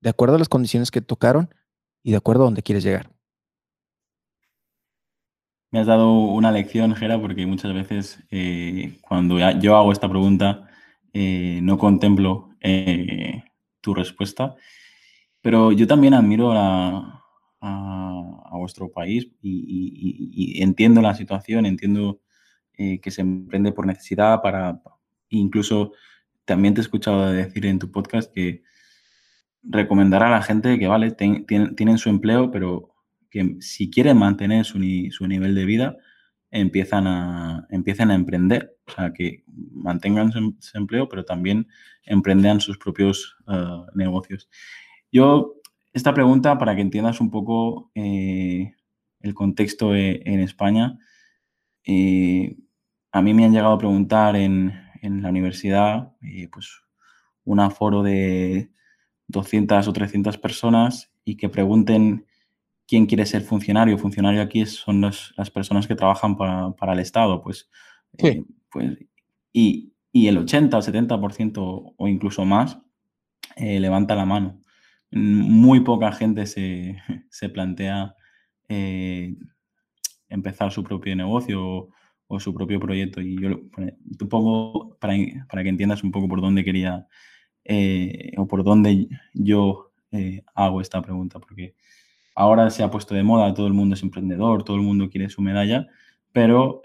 de acuerdo a las condiciones que tocaron y de acuerdo a donde quieres llegar. Me has dado una lección, Gera, porque muchas veces eh, cuando yo hago esta pregunta eh, no contemplo eh, tu respuesta pero yo también admiro a, vuestro país y, entiendo la situación, entiendo eh, que se emprende por necesidad para, incluso también te he escuchado decir en tu podcast que recomendará a la gente que, vale, tienen su empleo, pero que si quieren mantener su, nivel de vida, empiezan a, empiezan a emprender. O sea, que mantengan su, empleo, pero también emprendan sus propios eh, negocios. Yo, esta pregunta, para que entiendas un poco eh, el contexto e, en España, eh, a mí me han llegado a preguntar en, la universidad, eh, pues, un aforo de 200 o 300 personas y que pregunten quién quiere ser funcionario. Funcionario aquí son las personas que trabajan para, el Estado, pues, pues y, y, el 80 o 70% o incluso más levanta la mano muy poca gente se, plantea eh, empezar su propio negocio o, su propio proyecto. Y yo te pongo para, que entiendas un poco por dónde quería eh, o por dónde yo eh, hago esta pregunta, porque ahora se ha puesto de moda, todo el mundo es emprendedor, todo el mundo quiere su medalla, pero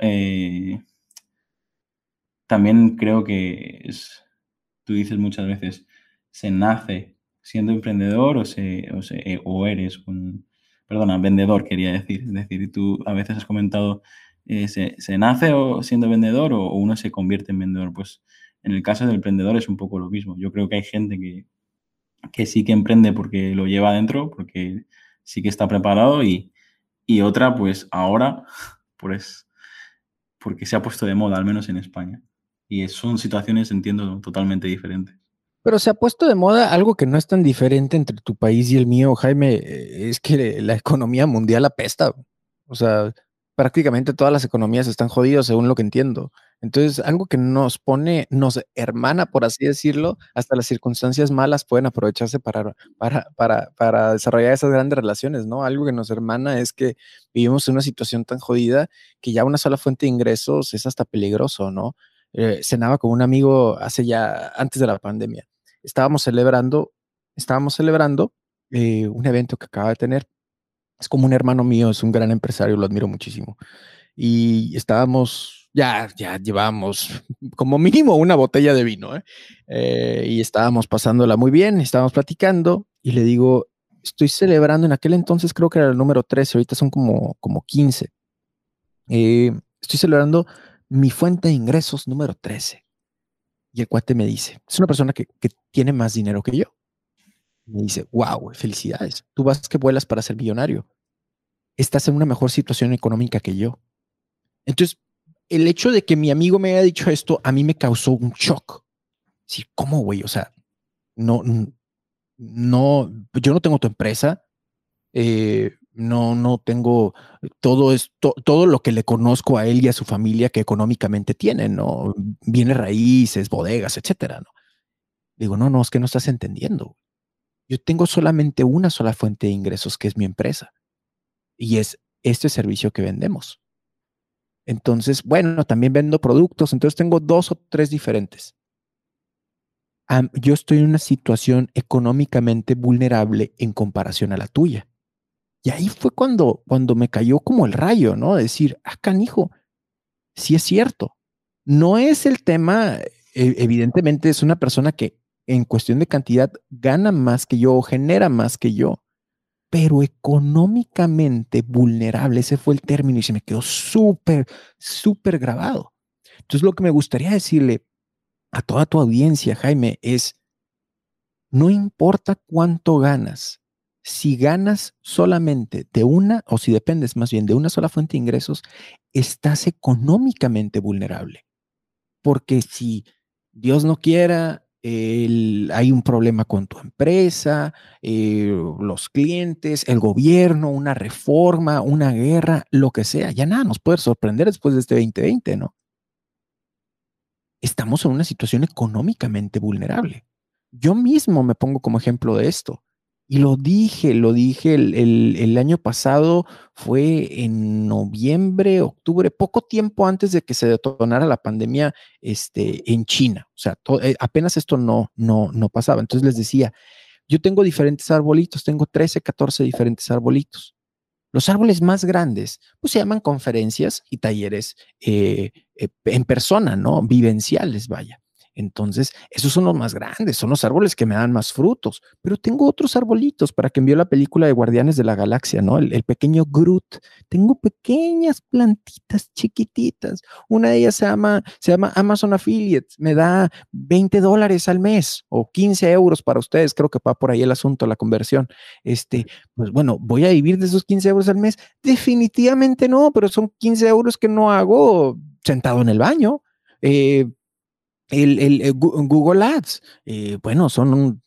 también creo que es, tú dices muchas veces, se nace siendo emprendedor o, se, o, eh, o eres un, perdona, vendedor quería decir. Es decir, tú a veces has comentado, eh, se, nace o siendo vendedor o, uno se convierte en vendedor. Pues en el caso del emprendedor es un poco lo mismo. Yo creo que hay gente que, que sí que emprende porque lo lleva adentro, porque sí que está preparado y, y otra pues ahora pues porque se ha puesto de moda, al menos en España. Y son situaciones, entiendo, totalmente diferentes. Pero se ha puesto de moda algo que no es tan diferente entre tu país y el mío, Jaime, eh, es que la economía mundial apesta. O sea, prácticamente todas las economías están jodidas, según lo que entiendo. Entonces, algo que nos pone, nos hermana, por así decirlo, hasta las circunstancias malas pueden aprovecharse para, para, para, desarrollar esas grandes relaciones, ¿no? Algo que nos hermana es que vivimos en una situación tan jodida que ya una sola fuente de ingresos es hasta peligroso, ¿no? Eh, cenaba con un amigo hace ya, antes de la pandemia estábamos celebrando, estábamos celebrando eh, un evento que acaba de tener. Es como un hermano mío, es un gran empresario, lo admiro muchísimo. Y estábamos, ya, ya llevábamos como mínimo una botella de vino, ¿eh? Eh, y estábamos pasándola muy bien, estábamos platicando y le digo, estoy celebrando, en aquel entonces creo que era el número 13, ahorita son como, como 15. estoy celebrando mi fuente de ingresos número 13. Y el cuate me dice, es una persona que, tiene más dinero que yo. Me dice, wow, felicidades. Tú vas que vuelas para ser millonario. Estás en una mejor situación económica que yo. Entonces, el hecho de que mi amigo me haya dicho esto, a mí me causó un shock. Sí, ¿cómo, güey? O sea, no, no, yo no tengo tu empresa. Eh, no, no tengo todo esto, todo lo que le conozco a él y a su familia que económicamente tienen, ¿no? Viene raíces, bodegas, etcétera, ¿no? Digo, no, no, es que no estás entendiendo. Yo tengo solamente una sola fuente de ingresos, que es mi empresa. Y es este servicio que vendemos. Entonces, bueno, también vendo productos, entonces tengo dos o tres diferentes. yo estoy en una situación económicamente vulnerable en comparación a la tuya. Y ahí fue cuando, cuando me cayó como el rayo, ¿no? Decir, ah, canijo, sí es cierto. No es el tema, e, evidentemente es una persona que en cuestión de cantidad gana más que yo o genera más que yo, pero económicamente vulnerable, ese fue el término y se me quedó súper, súper grabado. Entonces lo que me gustaría decirle a toda tu audiencia, Jaime, es, no importa cuánto ganas, si ganas solamente de una, o si dependes más bien de una sola fuente de ingresos, estás económicamente vulnerable. Porque si Dios no quiera, hay un problema con tu empresa, eh, los clientes, el gobierno, una reforma, una guerra, lo que sea, ya nada nos puede sorprender después de este 2020, ¿no? Estamos en una situación económicamente vulnerable. Yo mismo me pongo como ejemplo de esto. Y lo dije, lo dije el, año pasado, fue en noviembre, octubre, poco tiempo antes de que se detonara la pandemia este, en China. O sea, eh, apenas esto no, no, no pasaba. Entonces les decía, yo tengo diferentes arbolitos, tengo 13, 14 diferentes arbolitos. Los árboles más grandes, pues se llaman conferencias y talleres eh, eh, en persona, ¿no? Vivenciales, vaya. Entonces, esos son los más grandes, son los árboles que me dan más frutos, pero tengo otros arbolitos para que envió la película de Guardianes de la Galaxia, ¿no? El, pequeño Groot. Tengo pequeñas plantitas chiquititas. Una de ellas se llama, se llama Amazon Affiliate, me da 20 dólares al mes o 15 euros para ustedes, creo que va por ahí el asunto, la conversión. Este, pues bueno, ¿voy a vivir de esos 15 euros al mes? Definitivamente no, pero son 15 euros que no hago sentado en el baño. Eh, el, Google Ads, eh, bueno, son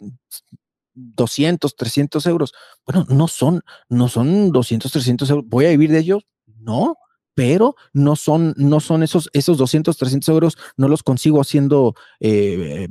200, 300 euros. Bueno, no son, no son 200, 300 euros. ¿Voy a vivir de ellos? No, pero no son, no son esos, esos 200, 300 euros, no los consigo haciendo, eh,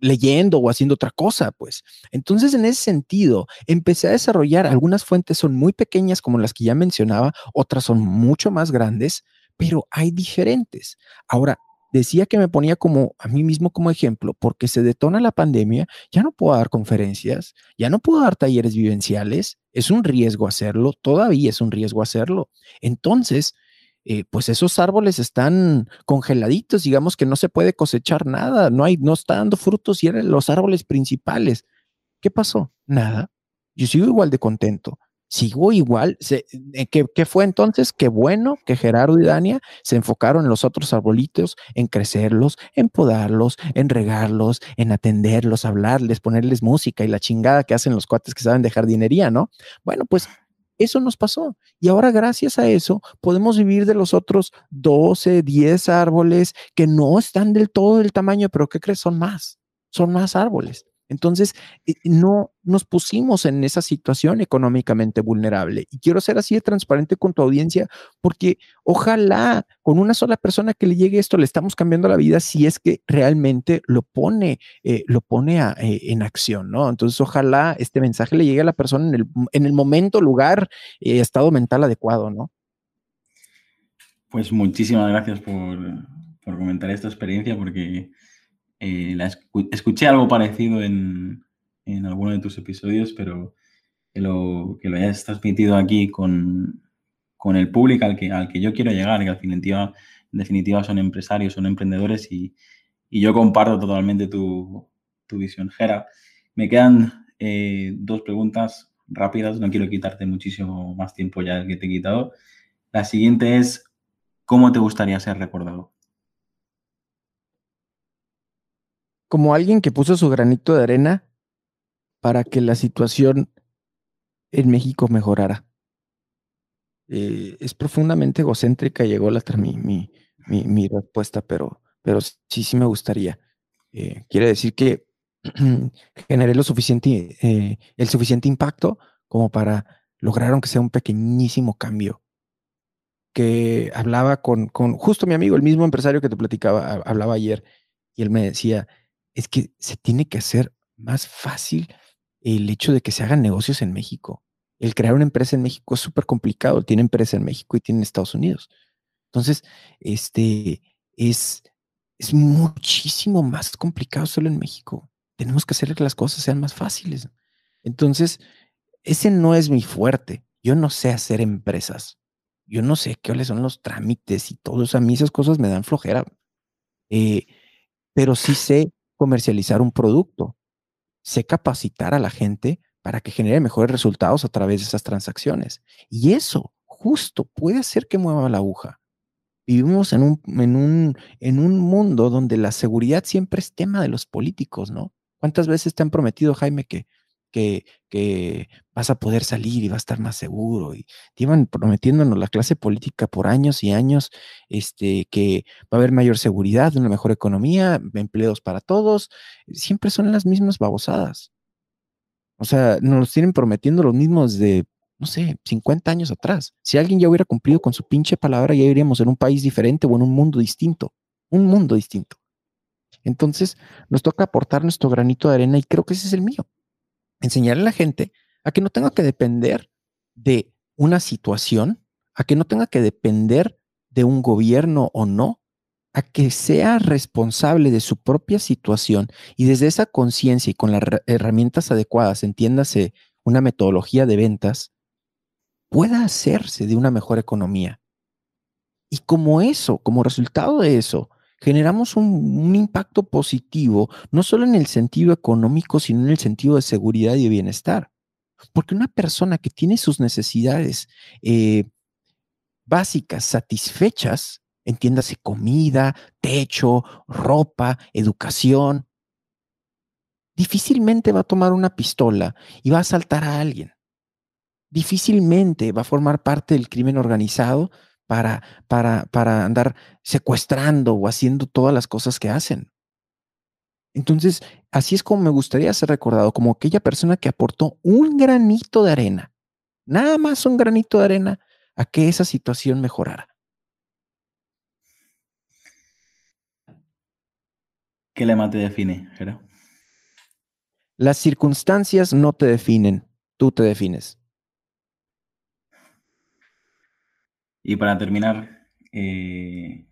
leyendo o haciendo otra cosa, pues. Entonces, en ese sentido, empecé a desarrollar, algunas fuentes son muy pequeñas, como las que ya mencionaba, otras son mucho más grandes, pero hay diferentes. Ahora, decía que me ponía como a mí mismo como ejemplo, porque se detona la pandemia, ya no puedo dar conferencias, ya no puedo dar talleres vivenciales, es un riesgo hacerlo, todavía es un riesgo hacerlo. Entonces, eh, pues esos árboles están congeladitos, digamos que no se puede cosechar nada, no hay, no está dando frutos y eran los árboles principales. ¿Qué pasó? Nada. Yo sigo igual de contento sigo igual. Eh, ¿qué, fue entonces? Qué bueno que Gerardo y Dania se enfocaron en los otros arbolitos, en crecerlos, en podarlos, en regarlos, en atenderlos, hablarles, ponerles música y la chingada que hacen los cuates que saben de jardinería, ¿no? Bueno, pues eso nos pasó. Y ahora gracias a eso podemos vivir de los otros 12, 10 árboles que no están del todo del tamaño, pero ¿qué crees? Son más, son más árboles. Entonces, eh, no nos pusimos en esa situación económicamente vulnerable. Y quiero ser así de transparente con tu audiencia, porque ojalá con una sola persona que le llegue esto, le estamos cambiando la vida si es que realmente lo pone, eh, lo pone eh, en acción, ¿no? Entonces, ojalá este mensaje le llegue a la persona en el, en el momento, lugar, estado mental adecuado, ¿no? Pues muchísimas gracias por, por comentar esta experiencia, porque eh, escuché algo parecido en, en, alguno de tus episodios, pero que lo, que lo hayas transmitido aquí con, con el público al que, al que yo quiero llegar, que al en definitiva son empresarios, son emprendedores y, y yo comparto totalmente tu, tu visión. Gera, me quedan eh, dos preguntas rápidas, no quiero quitarte muchísimo más tiempo ya que te he quitado. La siguiente es, ¿cómo te gustaría ser recordado? Como alguien que puso su granito de arena para que la situación en México mejorara. Eh, es profundamente egocéntrica, llegó la, mi, mi, mi, respuesta, pero, pero sí, sí me gustaría. Eh, quiere decir que generé lo suficiente, eh, el suficiente impacto como para lograr aunque sea un pequeñísimo cambio. Que hablaba con, con justo mi amigo, el mismo empresario que te platicaba, hablaba ayer, y él me decía, es que se tiene que hacer más fácil el hecho de que se hagan negocios en México. El crear una empresa en México es súper complicado. Tiene empresa en México y tiene en Estados Unidos. Entonces, este es, es muchísimo más complicado solo en México. Tenemos que hacer que las cosas sean más fáciles. Entonces, ese no es mi fuerte. Yo no sé hacer empresas. Yo no sé cuáles son los trámites y todo. A mí esas cosas me dan flojera. Eh, pero sí sé comercializar un producto. Sé capacitar a la gente para que genere mejores resultados a través de esas transacciones. Y eso justo puede hacer que mueva la aguja. Vivimos en un, en un, en un mundo donde la seguridad siempre es tema de los políticos, ¿no? ¿Cuántas veces te han prometido, Jaime, que, que, vas a poder salir y vas a estar más seguro? Y te iban prometiéndonos la clase política por años y años, este, que va a haber mayor seguridad, una mejor economía, empleos para todos. Siempre son las mismas babosadas. O sea, nos tienen prometiendo los mismos de no sé, 50 años atrás. Si alguien ya hubiera cumplido con su pinche palabra, ya iríamos en un país diferente o en un mundo distinto. Un mundo distinto. Entonces, nos toca aportar nuestro granito de arena y creo que ese es el mío. Enseñarle a la gente a que no tenga que depender de una situación, a que no tenga que depender de un gobierno o no, a que sea responsable de su propia situación y desde esa conciencia y con las herramientas adecuadas, entiéndase una metodología de ventas, pueda hacerse de una mejor economía. Y como eso, como resultado de eso, generamos un, impacto positivo, no solo en el sentido económico, sino en el sentido de seguridad y de bienestar. Porque una persona que tiene sus necesidades eh, básicas satisfechas, entiéndase comida, techo, ropa, educación, difícilmente va a tomar una pistola y va a asaltar a alguien difícilmente va a formar parte del crimen organizado para, para, para andar secuestrando o haciendo todas las cosas que hacen. Entonces, así es como me gustaría ser recordado, como aquella persona que aportó un granito de arena, nada más un granito de arena, a que esa situación mejorara. ¿Qué lema te define, Jero? Las circunstancias no te definen, tú te defines. Y para terminar, eh,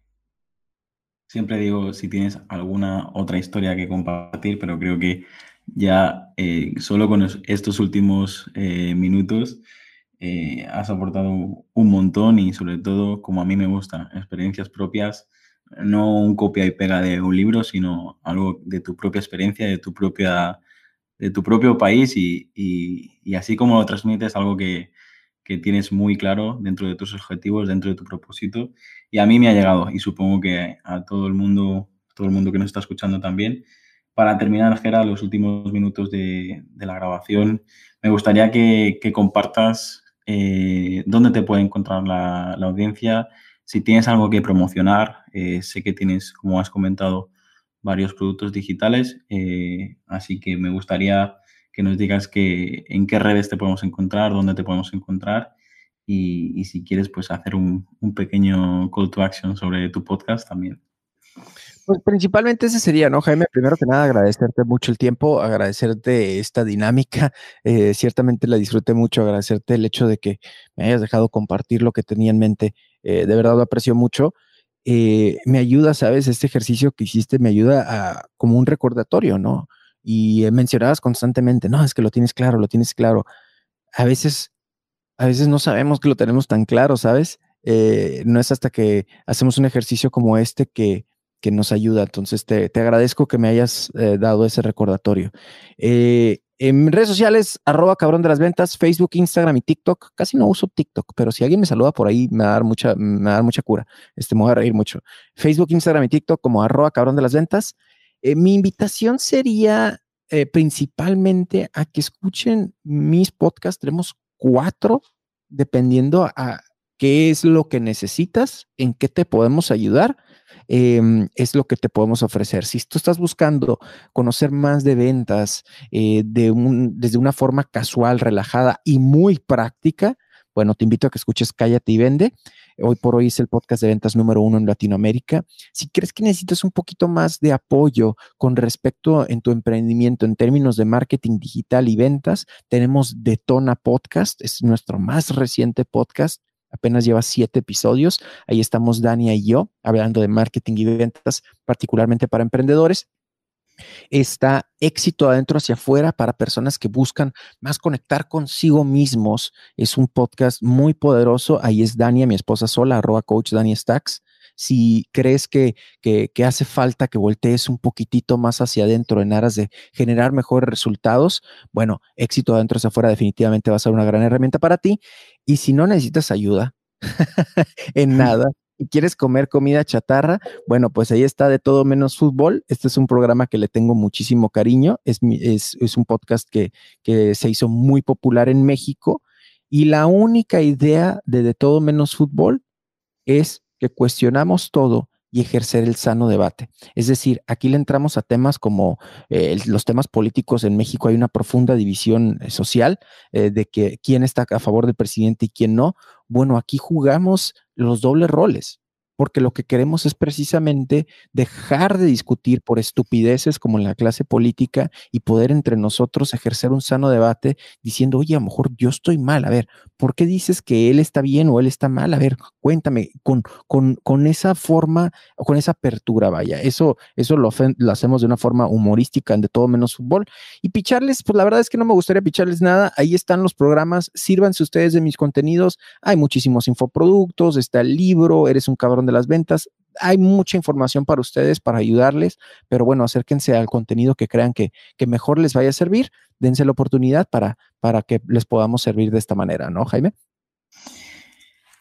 siempre digo si tienes alguna otra historia que compartir, pero creo que ya eh, solo con estos últimos eh, minutos has aportado un montón y sobre todo, como a mí me gusta, experiencias propias, no un copia y pega de un libro, sino algo de tu propia experiencia, de tu, propia, de tu propio país y, y así como lo transmites, algo que, que tienes muy claro dentro de tus objetivos, dentro de tu propósito. Y a mí me ha llegado y supongo que a todo el mundo, todo el mundo que nos está escuchando también. Para terminar, Gera, los últimos minutos de, la grabación, me gustaría que, compartas eh, dónde te puede encontrar la, audiencia, si tienes algo que promocionar. Eh, sé que tienes, como has comentado, varios productos digitales, eh, así que me gustaría que nos digas que, en qué redes te podemos encontrar, dónde te podemos encontrar y, si quieres pues hacer un, pequeño call to action sobre tu podcast también. Pues principalmente ese sería, ¿no, Jaime? Primero que nada, agradecerte mucho el tiempo, agradecerte esta dinámica. Eh, ciertamente la disfruté mucho, agradecerte el hecho de que me hayas dejado compartir lo que tenía en mente. Eh, de verdad lo aprecio mucho. Eh, me ayuda, ¿sabes? Este ejercicio que hiciste me ayuda a como un recordatorio, ¿no? Y mencionabas constantemente, no, es que lo tienes claro, lo tienes claro. A veces, a veces no sabemos que lo tenemos tan claro, ¿sabes? Eh, no es hasta que hacemos un ejercicio como este que, que nos ayuda. Entonces, te, te, agradezco que me hayas eh, dado ese recordatorio. Eh, en redes sociales, arroba cabrón de las ventas, Facebook, Instagram y TikTok. Casi no uso TikTok, pero si alguien me saluda por ahí, me va a dar mucha, me va a dar mucha cura. Este, me voy a reír mucho. Facebook, Instagram y TikTok como arroba cabrón de las ventas. Eh, mi invitación sería eh, principalmente a que escuchen mis podcasts. Tenemos cuatro, dependiendo a qué es lo que necesitas, en qué te podemos ayudar. Em, es lo que te podemos ofrecer. Si tú estás buscando conocer más de ventas eh, de un, desde una forma casual, relajada y muy práctica, bueno, te invito a que escuches Cállate y Vende. Hoy por hoy es el podcast de ventas número uno en Latinoamérica. Si crees que necesitas un poquito más de apoyo con respecto en tu emprendimiento en términos de marketing digital y ventas, tenemos Detona Podcast, es nuestro más reciente podcast apenas lleva siete episodios. Ahí estamos Dania y yo hablando de marketing y ventas, particularmente para emprendedores. Está éxito adentro hacia afuera para personas que buscan más conectar consigo mismos. Es un podcast muy poderoso. Ahí es Dania, mi esposa sola, arroba coach Dania Stacks. Si crees que, que, que, hace falta que voltees un poquitito más hacia adentro en aras de generar mejores resultados, bueno, éxito adentro hacia afuera definitivamente va a ser una gran herramienta para ti. Y si no necesitas ayuda en nada, quieres comer comida chatarra, bueno, pues ahí está de todo menos fútbol. Este es un programa que le tengo muchísimo cariño. Es, un podcast que, que se hizo muy popular en México. Y la única idea de de todo menos fútbol es que cuestionamos todo y ejercer el sano debate. Es decir, aquí le entramos a temas como eh, los temas políticos en México. Hay una profunda división eh, social eh, de que quién está a favor del presidente y quién no. Bueno, aquí jugamos los dobles roles porque lo que queremos es precisamente dejar de discutir por estupideces como en la clase política y poder entre nosotros ejercer un sano debate diciendo, oye, a lo mejor yo estoy mal, a ver, ¿por qué dices que él está bien o él está mal? A ver, cuéntame, con, con, con esa forma, con esa apertura, vaya, eso, eso lo, lo hacemos de una forma humorística, de todo menos fútbol. Y picharles, pues la verdad es que no me gustaría picharles nada, ahí están los programas, sírvanse ustedes de mis contenidos, hay muchísimos infoproductos, está el libro, eres un cabrón de las ventas. Hay mucha información para ustedes, para ayudarles, pero bueno, acérquense al contenido que crean que, que mejor les vaya a servir. Dense la oportunidad para, para que les podamos servir de esta manera, ¿no, Jaime?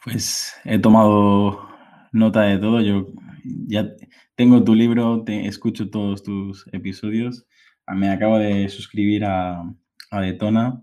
Pues he tomado nota de todo. Yo ya tengo tu libro, te escucho todos tus episodios. Me acabo de suscribir a, a Detona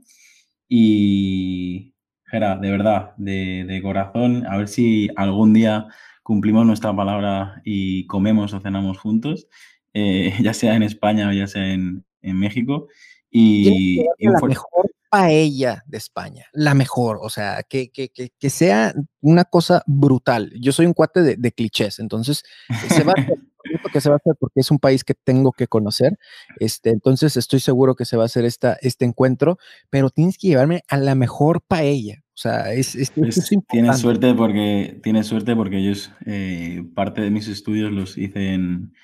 y, Gera, de verdad, de, de, corazón, a ver si algún día cumplimos nuestra palabra y comemos o cenamos juntos, eh, ya sea en España o ya sea en, en México. Y, y la mejor paella de España, la mejor, o sea, que, que, que, que, sea una cosa brutal. Yo soy un cuate de, de clichés, entonces se va a hacer, que se va a hacer porque es un país que tengo que conocer, este, entonces estoy seguro que se va a hacer esta, este encuentro, pero tienes que llevarme a la mejor paella. O sea, es, es, pues, es suerte porque tienes suerte porque ellos eh, parte de mis estudios los hice en,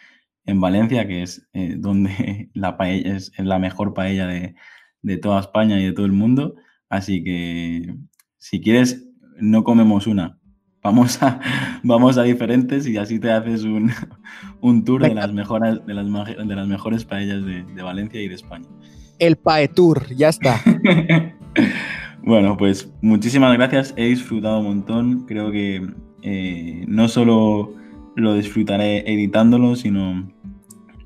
en Valencia, que es eh, donde la paella es, la mejor paella de, de toda España y de todo el mundo. Así que si quieres, no comemos una. Vamos a, vamos a diferentes y así te haces un, un tour de las, mejores, de, las, de las mejores paellas de, de Valencia y de España. El Pae Tour, ya está. Bueno, pues muchísimas gracias. He disfrutado un montón. Creo que eh, no solo lo disfrutaré editándolo, sino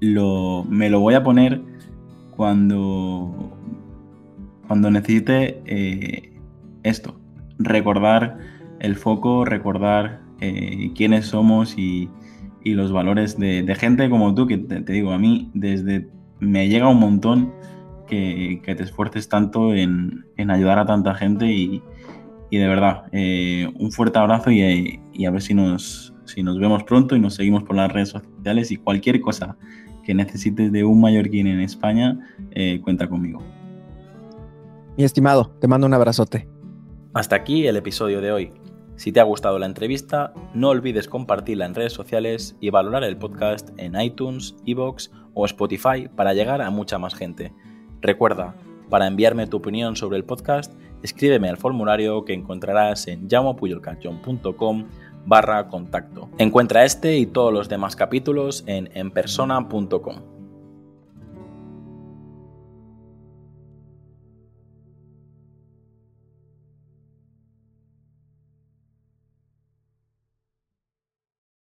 me lo voy a poner cuando, cuando necesite eh, esto. Recordar el foco, recordar eh, quiénes somos y, los valores de, de, gente como tú, que te, te digo, a mí desde me llega un montón que, que te esfuerces tanto en, en, ayudar a tanta gente y, y de verdad, eh, un fuerte abrazo y, y, a ver si nos, si nos vemos pronto y nos seguimos por las redes sociales y cualquier cosa que necesites de un mallorquín en España, eh, cuenta conmigo. Mi estimado, te mando un abrazote. Hasta aquí el episodio de hoy. Si te ha gustado la entrevista, no olvides compartirla en redes sociales y valorar el podcast en iTunes, Evox o Spotify para llegar a mucha más gente. Recuerda, para enviarme tu opinión sobre el podcast, escríbeme al formulario que encontrarás en llamopuyolcanchon.com barra contacto. Encuentra este y todos los demás capítulos en enpersona.com.